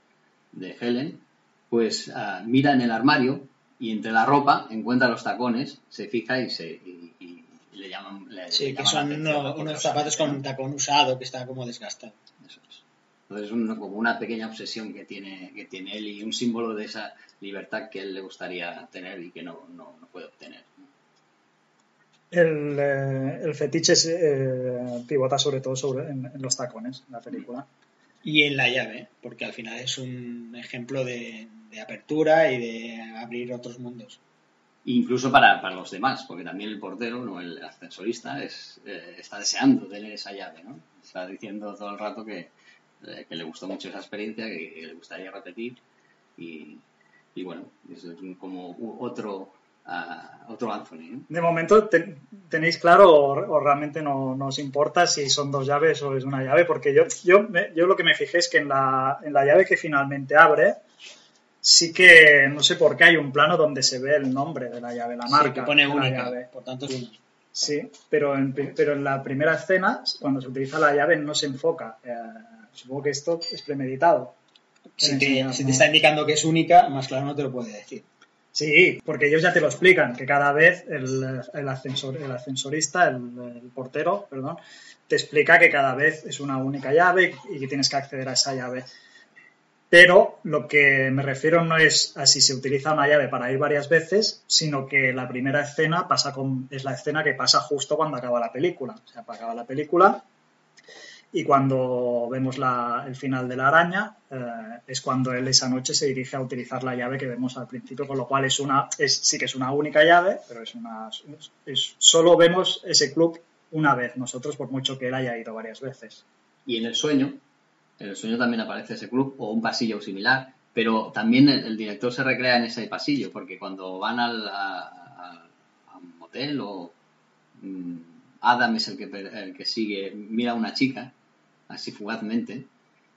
de Helen, pues ah, mira en el armario y entre la ropa encuentra los tacones, se fija y se y, y- le llaman. le- Sí, le que son unos zapatos con un tacón usado que está como desgastado. eso es. Entonces es un- como una pequeña obsesión que tiene, que tiene él y un símbolo de esa libertad que él le gustaría tener y que no, no, no puede obtener. El, eh, el fetiche eh, pivota sobre todo sobre, en, en los tacones, en la película. Y en la llave, porque al final es un ejemplo de, de apertura y de abrir otros mundos. Incluso para, para los demás, porque también el portero, no el ascensorista, es, eh, está deseando tener esa llave, ¿no? Está diciendo todo el rato que, que le gustó mucho esa experiencia, que, que le gustaría repetir y, y bueno, es un- como otro, ah, otro Anthony, ¿no? De momento, te- ¿tenéis claro o, o realmente no, no os importa si son dos llaves o es una llave? Porque yo, yo, me- yo lo que me fijé es que en la, en la llave que finalmente abre, sí que no sé por qué hay un plano donde se ve el nombre de la llave, la Sí, marca. que pone de la única, llave. por tanto es una. Sí, pero en, pero en la primera escena, cuando se utiliza la llave, no se enfoca. Eh, supongo que esto es premeditado. Si te, si ¿no? te está indicando que es única, más claro no te lo puede decir. Sí, porque ellos ya te lo explican, que cada vez el, el ascensor, el ascensorista, el, el portero, perdón, te explica que cada vez es una única llave y que tienes que acceder a esa llave. Pero lo que me refiero no es a si se utiliza una llave para ir varias veces, sino que la primera escena pasa con, es la escena que pasa justo cuando acaba la película. O sea, acaba la película y cuando vemos la- el final de la araña eh, es cuando él esa noche se dirige a utilizar la llave que vemos al principio, con lo cual es una, es, sí que es una única llave, pero es una, es- solo vemos ese club una vez nosotros, por mucho que él haya ido varias veces. Y en el sueño, en el sueño también aparece ese club o un pasillo similar, pero también el, director se recrea en ese pasillo, porque cuando van al a, a- motel o mm, Adam es el que, el que sigue, mira a una chica, así fugazmente,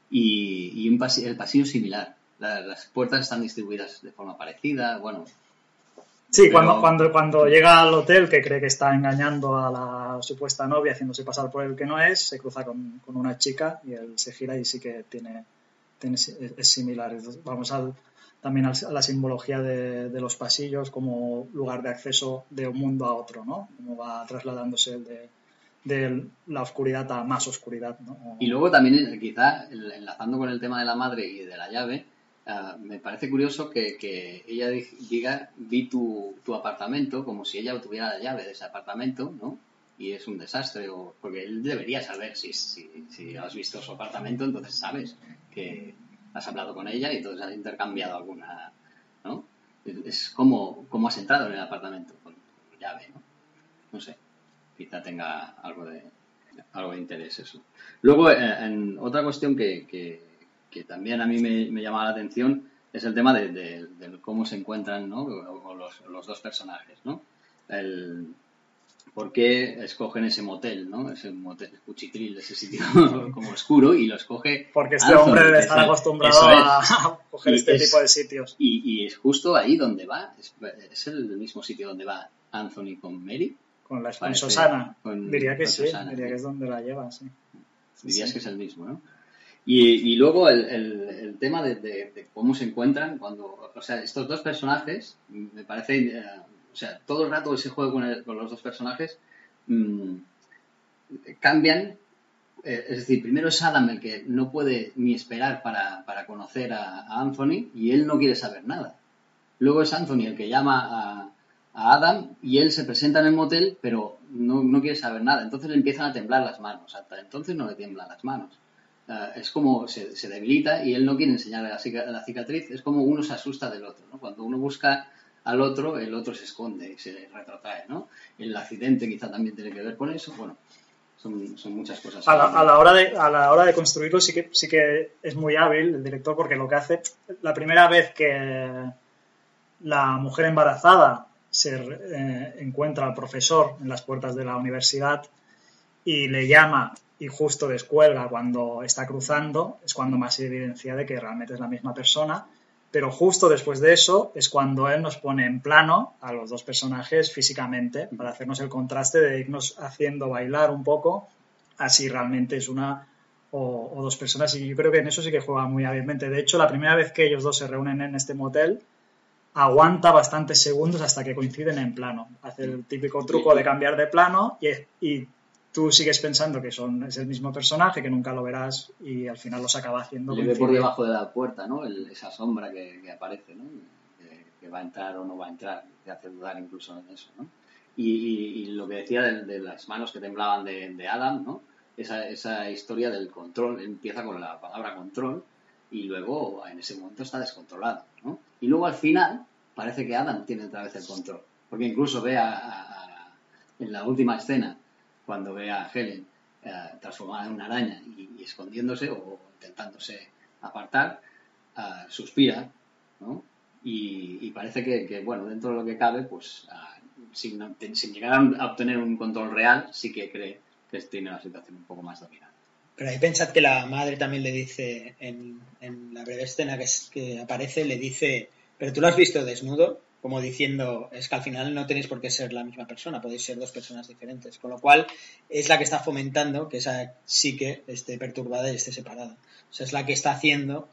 y, y un pasi- el pasillo similar. La- las puertas están distribuidas de forma parecida, bueno, Sí, Pero- cuando, cuando, cuando llega al hotel, que cree que está engañando a la supuesta novia, haciéndose pasar por el que no es, se cruza con, con una chica y él se gira y sí que tiene, tiene es, similar. Entonces, Vamos al, también a la simbología de, de los pasillos como lugar de acceso de un mundo a otro, ¿no? Como va trasladándose el de, de la oscuridad a más oscuridad, ¿no? Y luego también, eh, quizá, el- enlazando con el tema de la madre y de la llave, ah, me parece curioso que, que ella di- diga, vi tu, tu apartamento como si ella tuviera la llave de ese apartamento, ¿no? Y es un desastre, o, porque él debería saber si, si, si has visto su apartamento, entonces sabes que has hablado con ella y entonces has intercambiado alguna, ¿no? Es- como, como has entrado en el apartamento con llave. No sé, quizá tenga algo de, algo de interés eso. Luego, eh, en otra cuestión que, que- que también a mí me, me llamaba la atención es el tema de, de- de cómo se encuentran ¿no? Los, los dos personajes, ¿no? El, ¿Por qué escogen ese motel, ¿no? Ese motel cuchitril, ese sitio como oscuro y lo escoge Porque este Anthony, hombre debe estar acostumbrado es. a coger Y este es- tipo de sitios. Y, y es justo ahí donde va, es, es el mismo sitio donde va Anthony con Mary. Con la con Susana. con- diría que sí, Susana, diría sí. que es donde la lleva, sí. Dirías Sí. que es el mismo, ¿no? Y, y luego el, el- el tema de, de- de cómo se encuentran cuando, o sea, estos dos personajes, me parece, eh, o sea, todo el rato ese juego con, el- con los dos personajes mm, cambian, eh, es decir, primero es Adam el que no puede ni esperar para, para conocer a, a Anthony y él no quiere saber nada. Luego es Anthony el que llama a, a Adam y él se presenta en el motel, pero no, no quiere saber nada. Entonces le empiezan a temblar las manos. Hasta entonces no le tiemblan las manos. Es como se, se debilita y él no quiere enseñarle la, la cicatriz. Es como uno se asusta del otro. Cuando uno busca al otro, el otro se esconde y se retrotrae. ¿no? El accidente quizá también tiene que ver con eso. Bueno, son, son muchas cosas. A la, a la hora de, a la hora de construirlo sí que, sí que es muy hábil el director porque lo que hace, la primera vez que la mujer embarazada se eh, encuentra al profesor en las puertas de la universidad y le llama y justo descuelga cuando está cruzando, es cuando más evidencia de que realmente es la misma persona, pero justo después de eso es cuando él nos pone en plano a los dos personajes físicamente para hacernos el contraste de irnos haciendo bailar un poco, así realmente es una o, o dos personas y yo creo que en eso sí que juega muy hábilmente. De hecho, la primera vez que ellos dos se reúnen en este motel, aguanta bastantes segundos hasta que coinciden en plano. Hace el típico truco de cambiar de plano y, y tú sigues pensando que son, es el mismo personaje, que nunca lo verás y al final los acaba haciendo. Le ve por debajo de la puerta, ¿no? El- esa sombra que, que aparece, ¿no? Que, que va a entrar o no va a entrar. Te hace dudar incluso en eso, ¿no? Y, y- y lo que decía de, de las manos que temblaban de, de Adam, ¿no? Esa, esa historia del control empieza con la palabra control y luego en ese momento está descontrolado, ¿no? Y luego al final parece que Adam tiene otra vez el control, porque incluso ve a, en la última escena cuando ve a Helen eh, transformada en una araña y, escondiéndose o intentándose apartar, ah, suspira, ¿no? Y, parece que, bueno, dentro de lo que cabe, pues ah, sin, sin llegar a obtener un control real, sí que cree que tiene la situación un poco más dominada. Pero ahí pensad que la madre también le dice, en, la breve escena que, aparece, le dice, pero tú lo has visto desnudo, como diciendo, es que al final no tenéis por qué ser la misma persona, podéis ser dos personas diferentes. Con lo cual es la que está fomentando que esa psique esté perturbada y esté separada. O sea, es la que está haciendo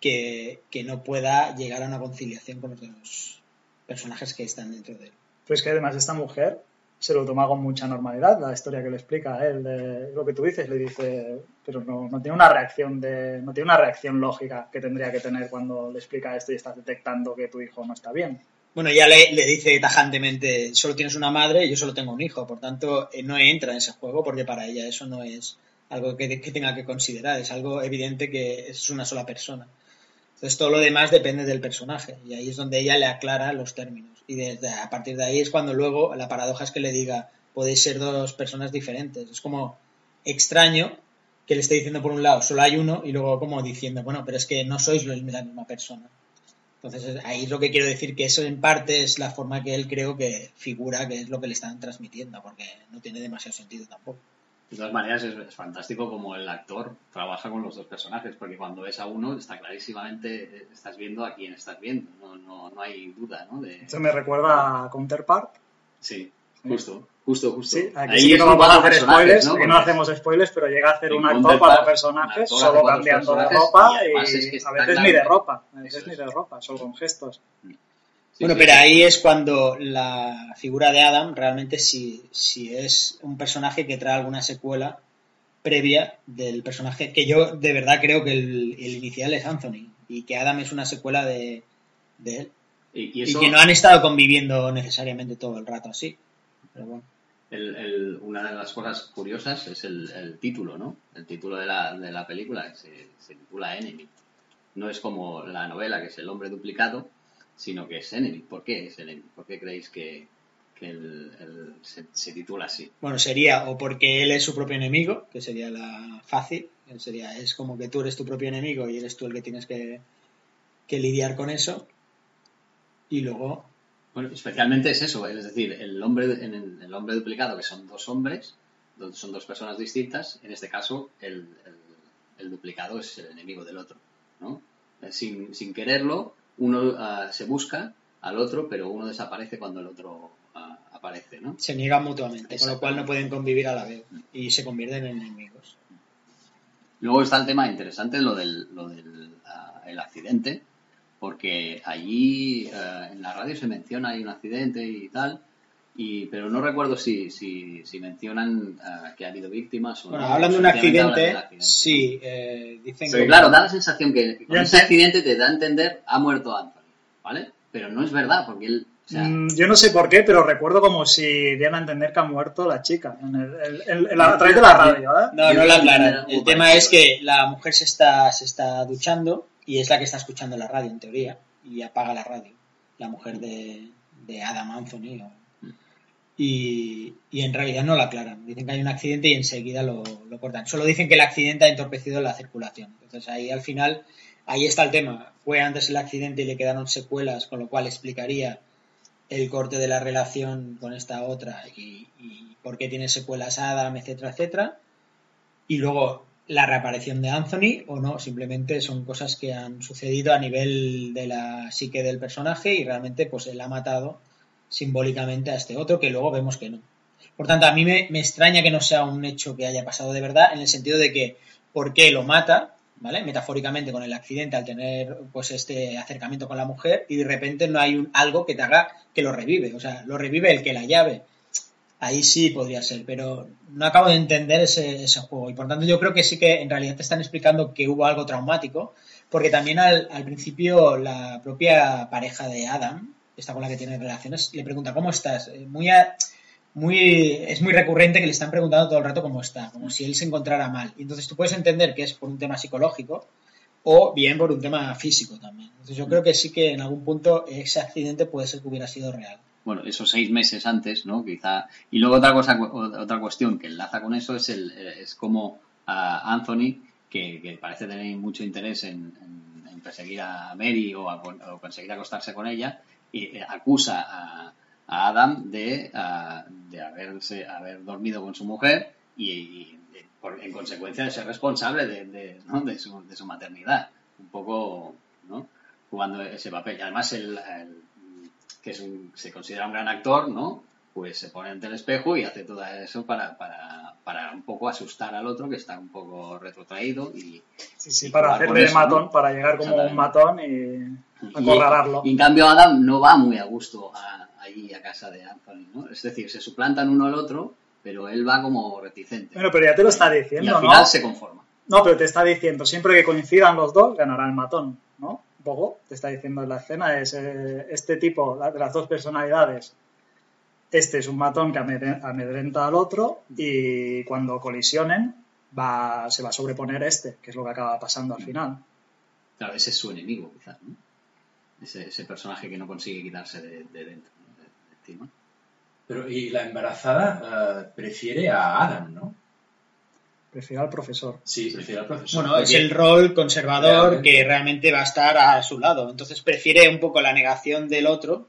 que, que no pueda llegar a una conciliación con los dos personajes que están dentro de él. Pero es que además esta mujer se lo toma con mucha normalidad, la historia que le explica a él, lo que tú dices, le dice, pero no, no tiene una reacción de, no tiene una reacción lógica que tendría que tener cuando le explica esto y estás detectando que tu hijo no está bien. Bueno, ya le, le dice tajantemente, solo tienes una madre y yo solo tengo un hijo, por tanto eh, no entra en ese juego porque para ella eso no es algo que, que tenga que considerar, es algo evidente que es una sola persona. Entonces todo lo demás depende del personaje y ahí es donde ella le aclara los términos. Y a partir de ahí es cuando luego la paradoja es que le diga, podéis ser dos personas diferentes. Es como extraño que le esté diciendo por un lado, solo hay uno y luego como diciendo, bueno, pero es que no sois la misma persona. Entonces ahí es lo que quiero decir, que eso en parte es la forma que él creo que figura, que es lo que le están transmitiendo, porque no tiene demasiado sentido tampoco. De todas maneras, es, es fantástico como el actor trabaja con los dos personajes, porque cuando ves a uno, está clarísimamente, eh, estás viendo a quién estás viendo, no, no, no hay duda, ¿no? De, Esto me recuerda a Counterpart. sí, justo, justo, justo. Sí, aquí Ahí sí que no vamos a hacer spoilers, ¿no? no hacemos spoilers, pero llega a hacer un actor para un personajes, solo cambiando de ropa y además y es que a veces ni de ropa, a Eso veces ni de ropa, solo con gestos. Sí, bueno, sí, pero sí. ahí es cuando la figura de Adam realmente si, si es un personaje que trae alguna secuela previa del personaje, que yo de verdad creo que el, el inicial es Anthony y que Adam es una secuela de, de él. Y, y Y, eso, que no han estado conviviendo necesariamente todo el rato así. Pero bueno. el- el- una de las cosas curiosas es el, el título, ¿no? El título de la, de la película, que se, se titula Enemy. No es como la novela, que es El hombre duplicado, sino que es Enemy. ¿Por qué es Enemy? ¿Por qué creéis que, que el- el- se, se titula así? Bueno, sería o porque él es su propio enemigo, que sería la fácil, sería, es como que tú eres tu propio enemigo y eres tú el que tienes que, que lidiar con eso. Y luego, Bueno, especialmente es eso, es decir, el hombre, en el, el hombre duplicado, que son dos hombres, son dos personas distintas, en este caso el, el- el duplicado es el enemigo del otro, ¿no? Eh, Sin, sin quererlo, uno ah, se busca al otro, pero uno desaparece cuando el otro ah, aparece, ¿no? se niegan mutuamente, con lo cual no pueden convivir a la vez y se convierten en enemigos. Luego está el tema interesante, lo del, lo del ah, el accidente, porque allí en la radio se menciona hay un accidente y tal, y, pero no recuerdo si, si, si mencionan ah, que ha habido víctimas o Bueno, no. hablan de un accidente, sí, eh, dicen Pero que- claro, da la sensación que con ese accidente te da a entender ha muerto Anthony, ¿vale? Pero no es verdad, porque él O sea, Mm, Yo no sé por qué, pero recuerdo como si dieran a entender que ha muerto la chica en el- el- el- el- a través de la radio, ¿verdad? No, Yo no la creo que aclaran. El tema es que la mujer se está, se está duchando y es la que está escuchando la radio, en teoría, y apaga la radio. La mujer de, de Adam Anthony. o- Y, en realidad no la aclaran. Dicen que hay un accidente y enseguida lo, lo cortan. Solo dicen que el accidente ha entorpecido la circulación. Entonces ahí al final, ahí está el tema. Fue antes el accidente y le quedaron secuelas, con lo cual explicaría el corte de la relación con esta otra y, y por qué tiene secuelas Adam, etcétera, etcétera. Y luego la reaparición de Anthony o no, simplemente son cosas que han sucedido a nivel de la psique del personaje y realmente pues él ha matado simbólicamente a este otro que luego vemos que no. Por tanto, a mí me, me extraña que no sea un hecho que haya pasado de verdad en el sentido de que por qué lo mata, ¿vale? Metafóricamente con el accidente al tener pues este acercamiento con la mujer y de repente no hay un, algo que te haga que lo revive, o sea, lo revive el que la llave. Ahí sí podría ser, pero no acabo de entender ese, juego y por tanto yo creo que sí que en realidad te están explicando que hubo algo traumático, porque también al, al principio la propia pareja de Adam, esta con la que tiene relaciones, le pregunta ¿cómo estás? Eh, Muy, a- muy, es muy recurrente que le están preguntando todo el rato cómo está, como si él se encontrara mal. Y entonces tú puedes entender que es por un tema psicológico o bien por un tema físico también. Entonces yo creo que sí que en algún punto ese accidente puede ser que hubiera sido real. bueno, esos seis meses antes, ¿no? Quizá. Y luego otra cosa, otra cuestión que enlaza con eso es el, es como a Anthony, que, que parece tener mucho interés en, en- en perseguir a Mary o, a, o conseguir acostarse con ella, y acusa a, a Adam de, ah, de haberse haber dormido con su mujer y, y de- por- en consecuencia de ser responsable de, de, ¿no? su, de su maternidad. Un poco, ¿no? Jugando ese papel. Y además el, el- que es un- se considera un gran actor, ¿no? Pues se pone ante el espejo y hace todo eso para, para, para un poco asustar al otro que está un poco retrotraído y, Sí, sí, Y para hacerle de matón, ¿no? para llegar como un matón y- acorralarlo. y en cambio Adam no va muy a gusto a- allí a casa de Anthony, ¿no? Es decir, se suplantan uno al otro, pero él va como reticente. Bueno, pero ya te lo está y diciendo, al ¿no? final se conforma. No, pero te está diciendo, siempre que coincidan los dos, ganará el matón, ¿no? Poco, te está diciendo en la escena, es eh, este tipo, la- de las dos personalidades, este es un matón que amedre- amedrenta al otro y cuando colisionen va, se va a sobreponer este, que es lo que acaba pasando al final. Claro, ese es su enemigo, quizás, ¿no? Ese, ese personaje que no consigue quitarse de, de dentro, de, de encima. Pero, y la embarazada eh, prefiere a Adam, ¿no? Prefiero al profesor. Sí, prefiere al profesor. Bueno, es el rol conservador Realmente. que realmente va a estar a su lado. Entonces prefiere un poco la negación del otro,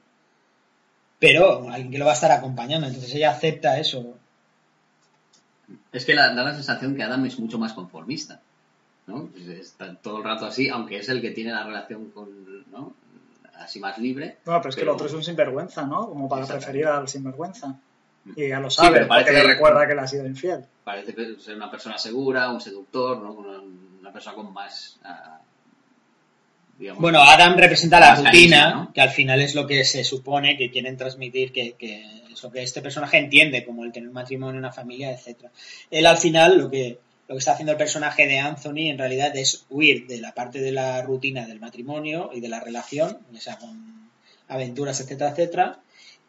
pero alguien que lo va a estar acompañando. Entonces ella acepta eso. Es que la- da la sensación que Adam es mucho más conformista, ¿no? Está todo el rato así, aunque es el que tiene la relación con, ¿no? Así más libre. No, pero es que el otro es un sinvergüenza, ¿no? Como para preferir al sinvergüenza. Y ya lo Sí, sabe, pero porque le recuerda que le ha sido infiel. Parece ser una persona segura, un seductor, ¿no? Una, una persona con más, ah, digamos... Bueno, Adam representa la rutina, que al final es lo que se supone que quieren transmitir, que, que es lo que este personaje entiende, como el tener un matrimonio, una familia, etcétera. Él al final lo que, lo que está haciendo el personaje de Anthony en realidad es huir de la parte de la rutina del matrimonio y de la relación, ya sea con aventuras, etcétera, etcétera,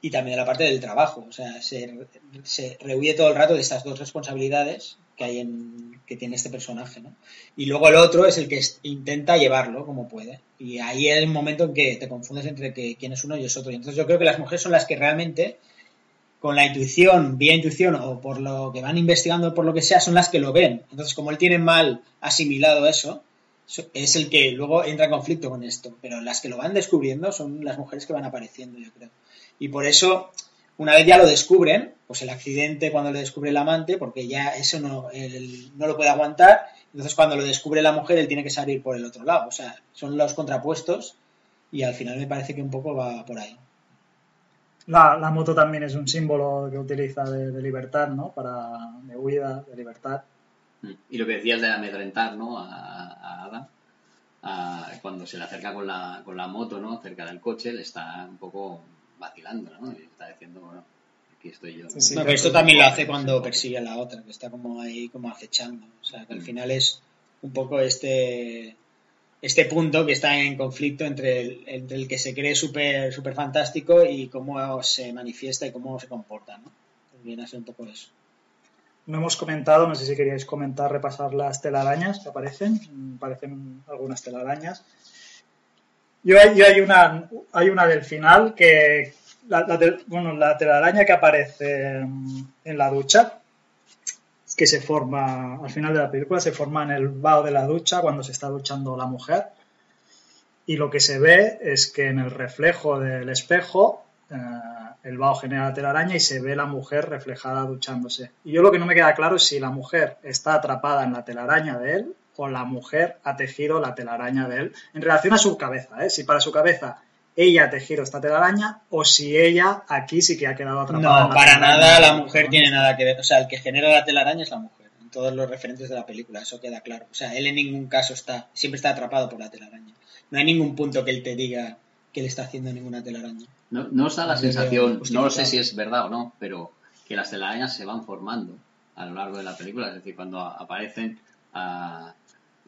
y también de la parte del trabajo. O sea, se, se rehuye todo el rato de estas dos responsabilidades que hay en que tiene este personaje, ¿no? Y luego el otro es el que intenta llevarlo como puede. Y ahí es el momento en que te confundes entre que quién es uno y es otro. Y entonces yo creo que las mujeres son las que realmente, con la intuición, vía intuición o por lo que van investigando, por lo que sea, son las que lo ven. Entonces, como él tiene mal asimilado eso, so- es el que luego entra en conflicto con esto. Pero las que lo van descubriendo son las mujeres que van apareciendo, yo creo. Y por eso, una vez ya lo descubren, pues el accidente cuando le descubre el amante, porque ya eso no, él no lo puede aguantar, entonces cuando lo descubre la mujer, él tiene que salir por el otro lado. O sea, son los contrapuestos y al final me parece que un poco va por ahí. La, la moto también es un símbolo que utiliza de, de libertad, ¿no? Para, de huida, de libertad. Y lo que decías de amedrentar, ¿no? A, a Adam, a- cuando se le acerca con la, con la moto, ¿no? Cerca del coche, le está un poco vacilando, ¿no? Y está diciendo, bueno, aquí estoy yo. Sí, sí, No, pero pero esto también lo hace cuando persigue a la otra, que está como ahí como acechando. O sea, que al Mm. final es un poco este este punto que está en conflicto entre el, entre el que se cree súper super fantástico y cómo se manifiesta y cómo se comporta, ¿no? Viene a un poco eso. No hemos comentado, no sé si queríais comentar, repasar las telarañas que aparecen. Mm, Aparecen algunas telarañas. Yo, hay- una hay una del final que la, la bueno, la telaraña que aparece mm, en la ducha que se forma al final de la película se forma en el vaho de la ducha cuando se está duchando la mujer y lo que se ve es que en el reflejo del espejo eh, el vaho genera la telaraña y se ve la mujer reflejada duchándose. Y yo lo que no me queda claro es si la mujer está atrapada en la telaraña de él o la mujer ha tejido la telaraña de él en relación a su cabeza, ¿eh? si para su cabeza ella ha tejido esta telaraña o si ella aquí sí que ha quedado atrapada. No, para nada la mujer tiene nada que ver. O sea, el que genera la telaraña es la mujer. En todos los referentes de la película, eso queda claro. O sea, él en ningún caso está, siempre está atrapado por la telaraña. No hay ningún punto que él te diga que él está haciendo ninguna telaraña. No, no os da la Así sensación, no lo sé si es verdad o no, pero que las telarañas se van formando a lo largo de la película. Es decir, cuando aparecen, a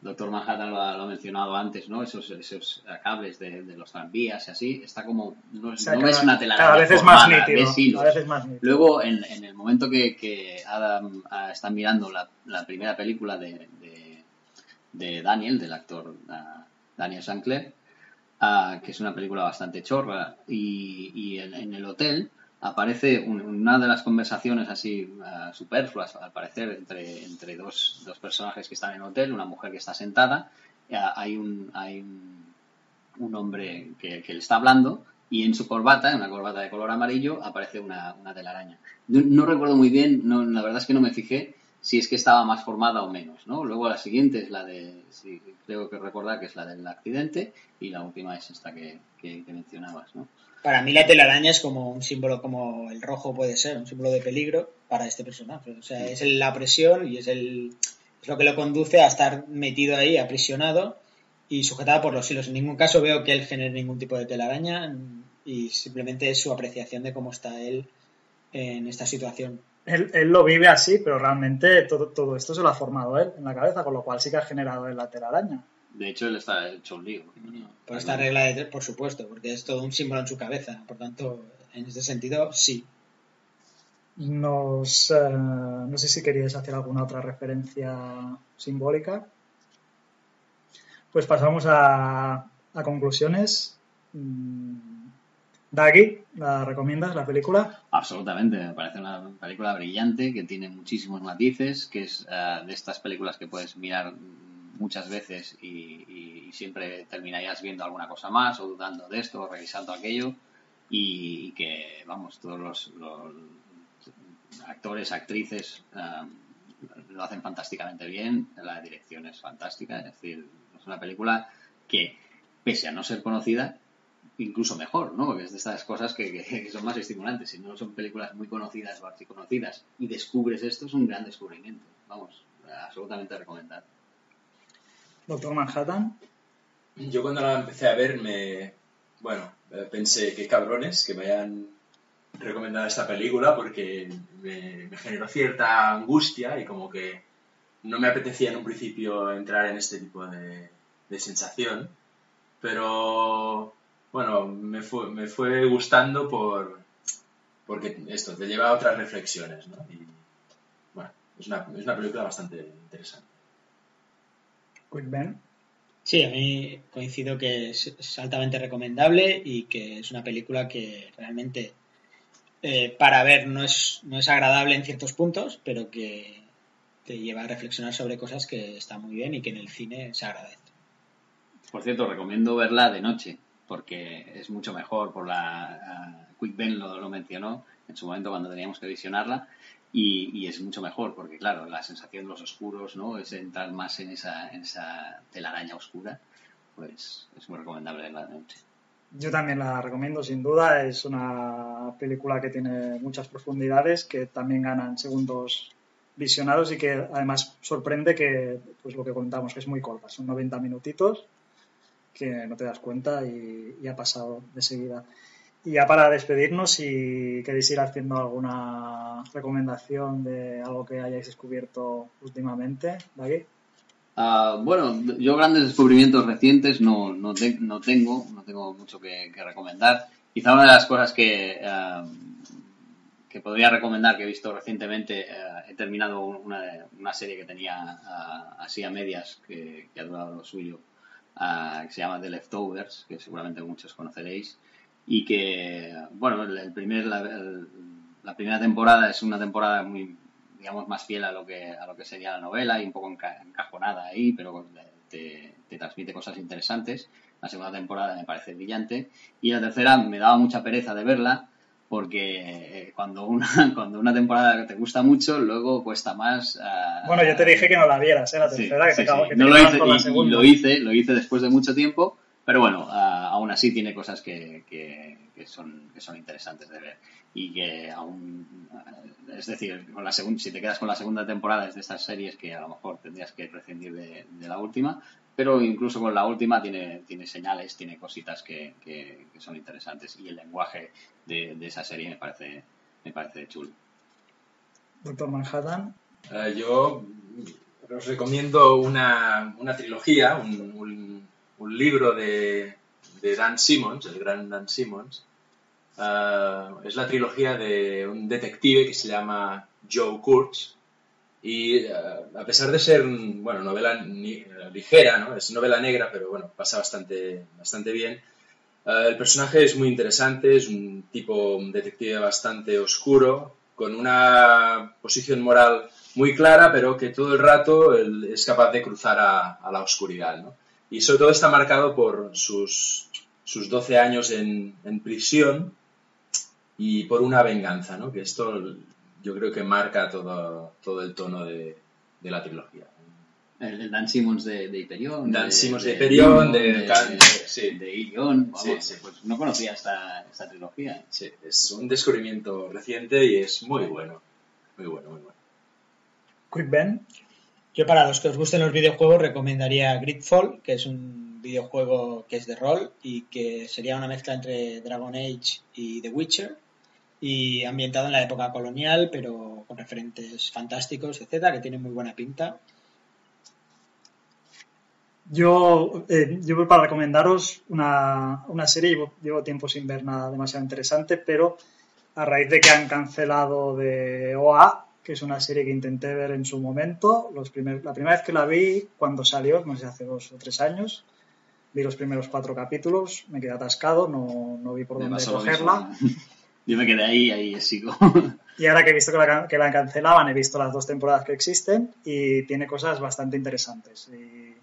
Doctor Manhattan lo ha, lo ha mencionado antes, ¿no? Esos, esos cables de, de los tranvías y así, está como, no, O sea, no cada, es una telaraña cada vez es más nítido. más. Luego, en, en el momento que, que Adam ah, está mirando la, la primera película de, de, de Daniel, del actor ah, Daniel Sancler, ah, que es una película bastante chorra, y, y en, en el hotel aparece un- una de las conversaciones así ah, superfluas, al parecer, entre, entre dos, dos personajes que están en el hotel, una mujer que está sentada, ah, hay un, hay un, un hombre que, que le está hablando y en su corbata, en una corbata de color amarillo, aparece una, una telaraña. No, no recuerdo muy bien, no, la verdad es que no me fijé si es que estaba más formada o menos, ¿no? Luego la siguiente es la de, sí, creo que recordar que es la del accidente y la última es esta que, que- que mencionabas, ¿no? Para mí la telaraña es como un símbolo como el rojo puede ser, un símbolo de peligro para este personaje. O sea, es la presión y es, el, es lo que lo conduce a estar metido ahí, aprisionado y sujetado por los hilos. En ningún caso veo que él genere ningún tipo de telaraña y simplemente es su apreciación de cómo está él en esta situación. Él, él lo vive así, pero realmente todo, todo esto se lo ha formado él en la cabeza, con lo cual sí que ha generado él la telaraña. De hecho, él está hecho un lío. Por esta regla de tres, por supuesto, porque es todo un símbolo en su cabeza. Por tanto, en este sentido, sí. Nos, eh, no sé si queríais hacer alguna otra referencia simbólica. Pues pasamos a, a conclusiones. Mm, Daggy, ¿la recomiendas la película? Absolutamente, me parece una película brillante que tiene muchísimos matices, que es eh, de estas películas que puedes mirar muchas veces y, siempre terminarías viendo alguna cosa más o dudando de esto o revisando aquello y, y que, vamos, todos los, los actores, actrices eh, lo hacen fantásticamente bien, la dirección es fantástica, es decir, es una película que, pese a no ser conocida, incluso mejor, ¿no? Porque es de estas cosas que, que- son más estimulantes. Si no son películas muy conocidas o archiconocidas y descubres esto, es un gran descubrimiento. Vamos, absolutamente recomendado. Doctor Manhattan. Yo cuando la empecé a ver me... Bueno, pensé qué cabrones que me hayan recomendado esta película porque me, me generó cierta angustia y como que no me apetecía en un principio entrar en este tipo de, de sensación. Pero bueno, me fue, me fue gustando por porque esto te lleva a otras reflexiones, ¿no? Y bueno, es una, es una película bastante interesante. Quick Ben. Sí, a mí coincido que es, es altamente recomendable y que es una película que realmente eh, para ver no es, no es agradable en ciertos puntos, pero que te lleva a reflexionar sobre cosas que están muy bien y que en el cine se agradece. Por cierto, recomiendo verla de noche, porque es mucho mejor. Por la Quick Ben lo, lo mencionó en su momento cuando teníamos que visionarla. Y, y es mucho mejor, porque claro, la sensación de los oscuros, ¿no? Es entrar más en esa, en esa telaraña oscura. Pues es muy recomendable de noche. Yo también la recomiendo, sin duda. Es una película que tiene muchas profundidades, que también ganan segundos visionados y que además sorprende que, pues lo que contamos, que es muy corta. Son 90 minutitos que no te das cuenta y ha pasado de seguida. Y ya para despedirnos, si queréis ir haciendo alguna recomendación de algo que hayáis descubierto últimamente, Dagui. Ah, bueno, yo grandes descubrimientos recientes no, no, no tengo, no tengo mucho que, recomendar. Quizá una de las cosas que, ah, que podría recomendar que he visto recientemente, eh, he terminado una, serie que tenía ah, así a medias, que, que ha durado lo suyo, ah, que se llama The Leftovers, que seguramente muchos conoceréis, y que, bueno, el, primer, la, el- la primera temporada es una temporada muy, digamos, más fiel a lo que, a lo que sería la novela y un poco enca- encajonada ahí, pero te, te transmite cosas interesantes. La segunda temporada me parece brillante. Y la tercera me daba mucha pereza de verla porque eh, cuando una, cuando una temporada te gusta mucho, luego cuesta más. ah, Bueno, yo te dije que no la vieras, ¿eh? La Sí, tercera, que sí, te sí. que No te lo quedabas hice, con la y- y, segunda. lo hice, lo hice después de mucho tiempo, pero bueno, ah, aún así tiene cosas que, que, que son, que son interesantes de ver. Y que aún, ah, es decir, con la segun- si te quedas con la segunda temporada es de estas series que a lo mejor tendrías que prescindir de, de la última, pero incluso con la última tiene, tiene señales, tiene cositas que, que- que son interesantes y el lenguaje de, de esa serie me parece, me parece chulo. Doctor Manhattan. Eh, yo os recomiendo una, una trilogía, un, un- un libro de, de Dan Simmons, el gran Dan Simmons. Eh, es la trilogía de un detective que se llama Joe Kurtz. Y eh, a pesar de ser, bueno, novela ni- ligera, ¿no? Es novela negra, pero bueno, pasa bastante, bastante bien. Eh, el personaje es muy interesante, es un tipo, detective bastante oscuro, con una posición moral muy clara, pero que todo el rato es capaz de cruzar a, a la oscuridad. ¿no? Y sobre todo está marcado por sus, sus 12 años en, en prisión y por una venganza, ¿no? que esto yo creo que marca todo, todo el tono de, de la trilogía. El, el Dan Simmons de, de Hyperion. Dan Simmons de Hyperion, de- de, de- sí. de Irion. Sí, Vamos, sí. Pues no conocía esta, esta trilogía. Sí, es un descubrimiento reciente y es muy bueno. Muy bueno, muy bueno. Quick Ben. Yo para los que os gusten los videojuegos recomendaría Gridfall, que es un videojuego que es de rol y que sería una mezcla entre Dragon Age y The Witcher y ambientado en la época colonial pero con referentes fantásticos, etcétera, que tiene muy buena pinta. Yo, eh, yo voy para recomendaros una, una serie, llevo, tiempo sin ver nada demasiado interesante, pero a raíz de que han cancelado de OA, que es una serie que intenté ver en su momento, los primer- la primera vez que la vi, cuando salió, no sé, hace dos o tres años, vi los primeros cuatro capítulos, me quedé atascado, no, no vi por Me dónde cogerla. Yo me quedé ahí, ahí sigo. Y ahora que he visto que la, que la cancelaban, he visto las dos temporadas que existen y tiene cosas bastante interesantes. Y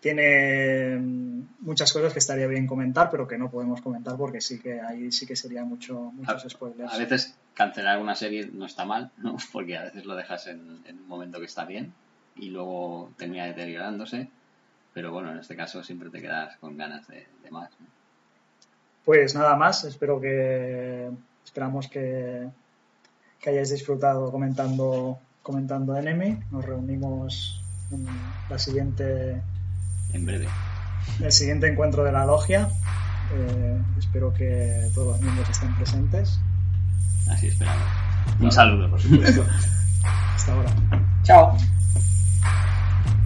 tiene mm, muchas cosas que estaría bien comentar, pero que no podemos comentar porque sí que ahí sí que sería mucho, muchos spoilers. A veces cancelar una serie no está mal, ¿no? Porque a veces lo dejas en, en un momento que está bien y luego termina deteriorándose. Pero bueno, en este caso siempre te quedas con ganas de, de más. ¿no? Pues nada más, espero que esperamos que, que hayáis disfrutado comentando comentando Enemy. Nos reunimos en la siguiente En breve. el siguiente encuentro de la logia. Eh, espero que todos los miembros estén presentes. Así esperamos. Un saludo, por supuesto. Hasta ahora. Chao.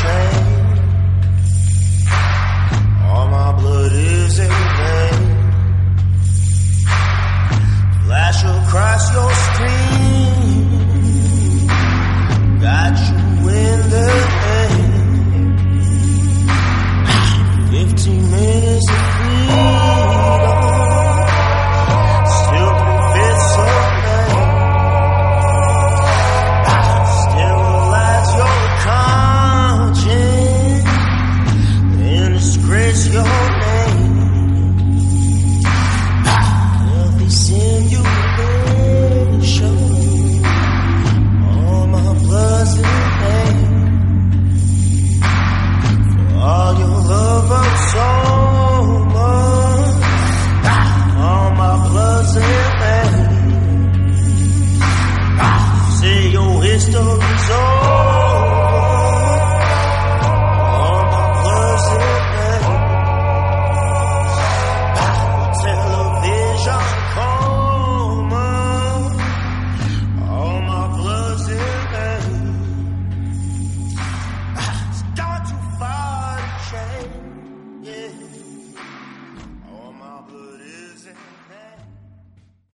chain. All my blood is in vain. Flash across your screen.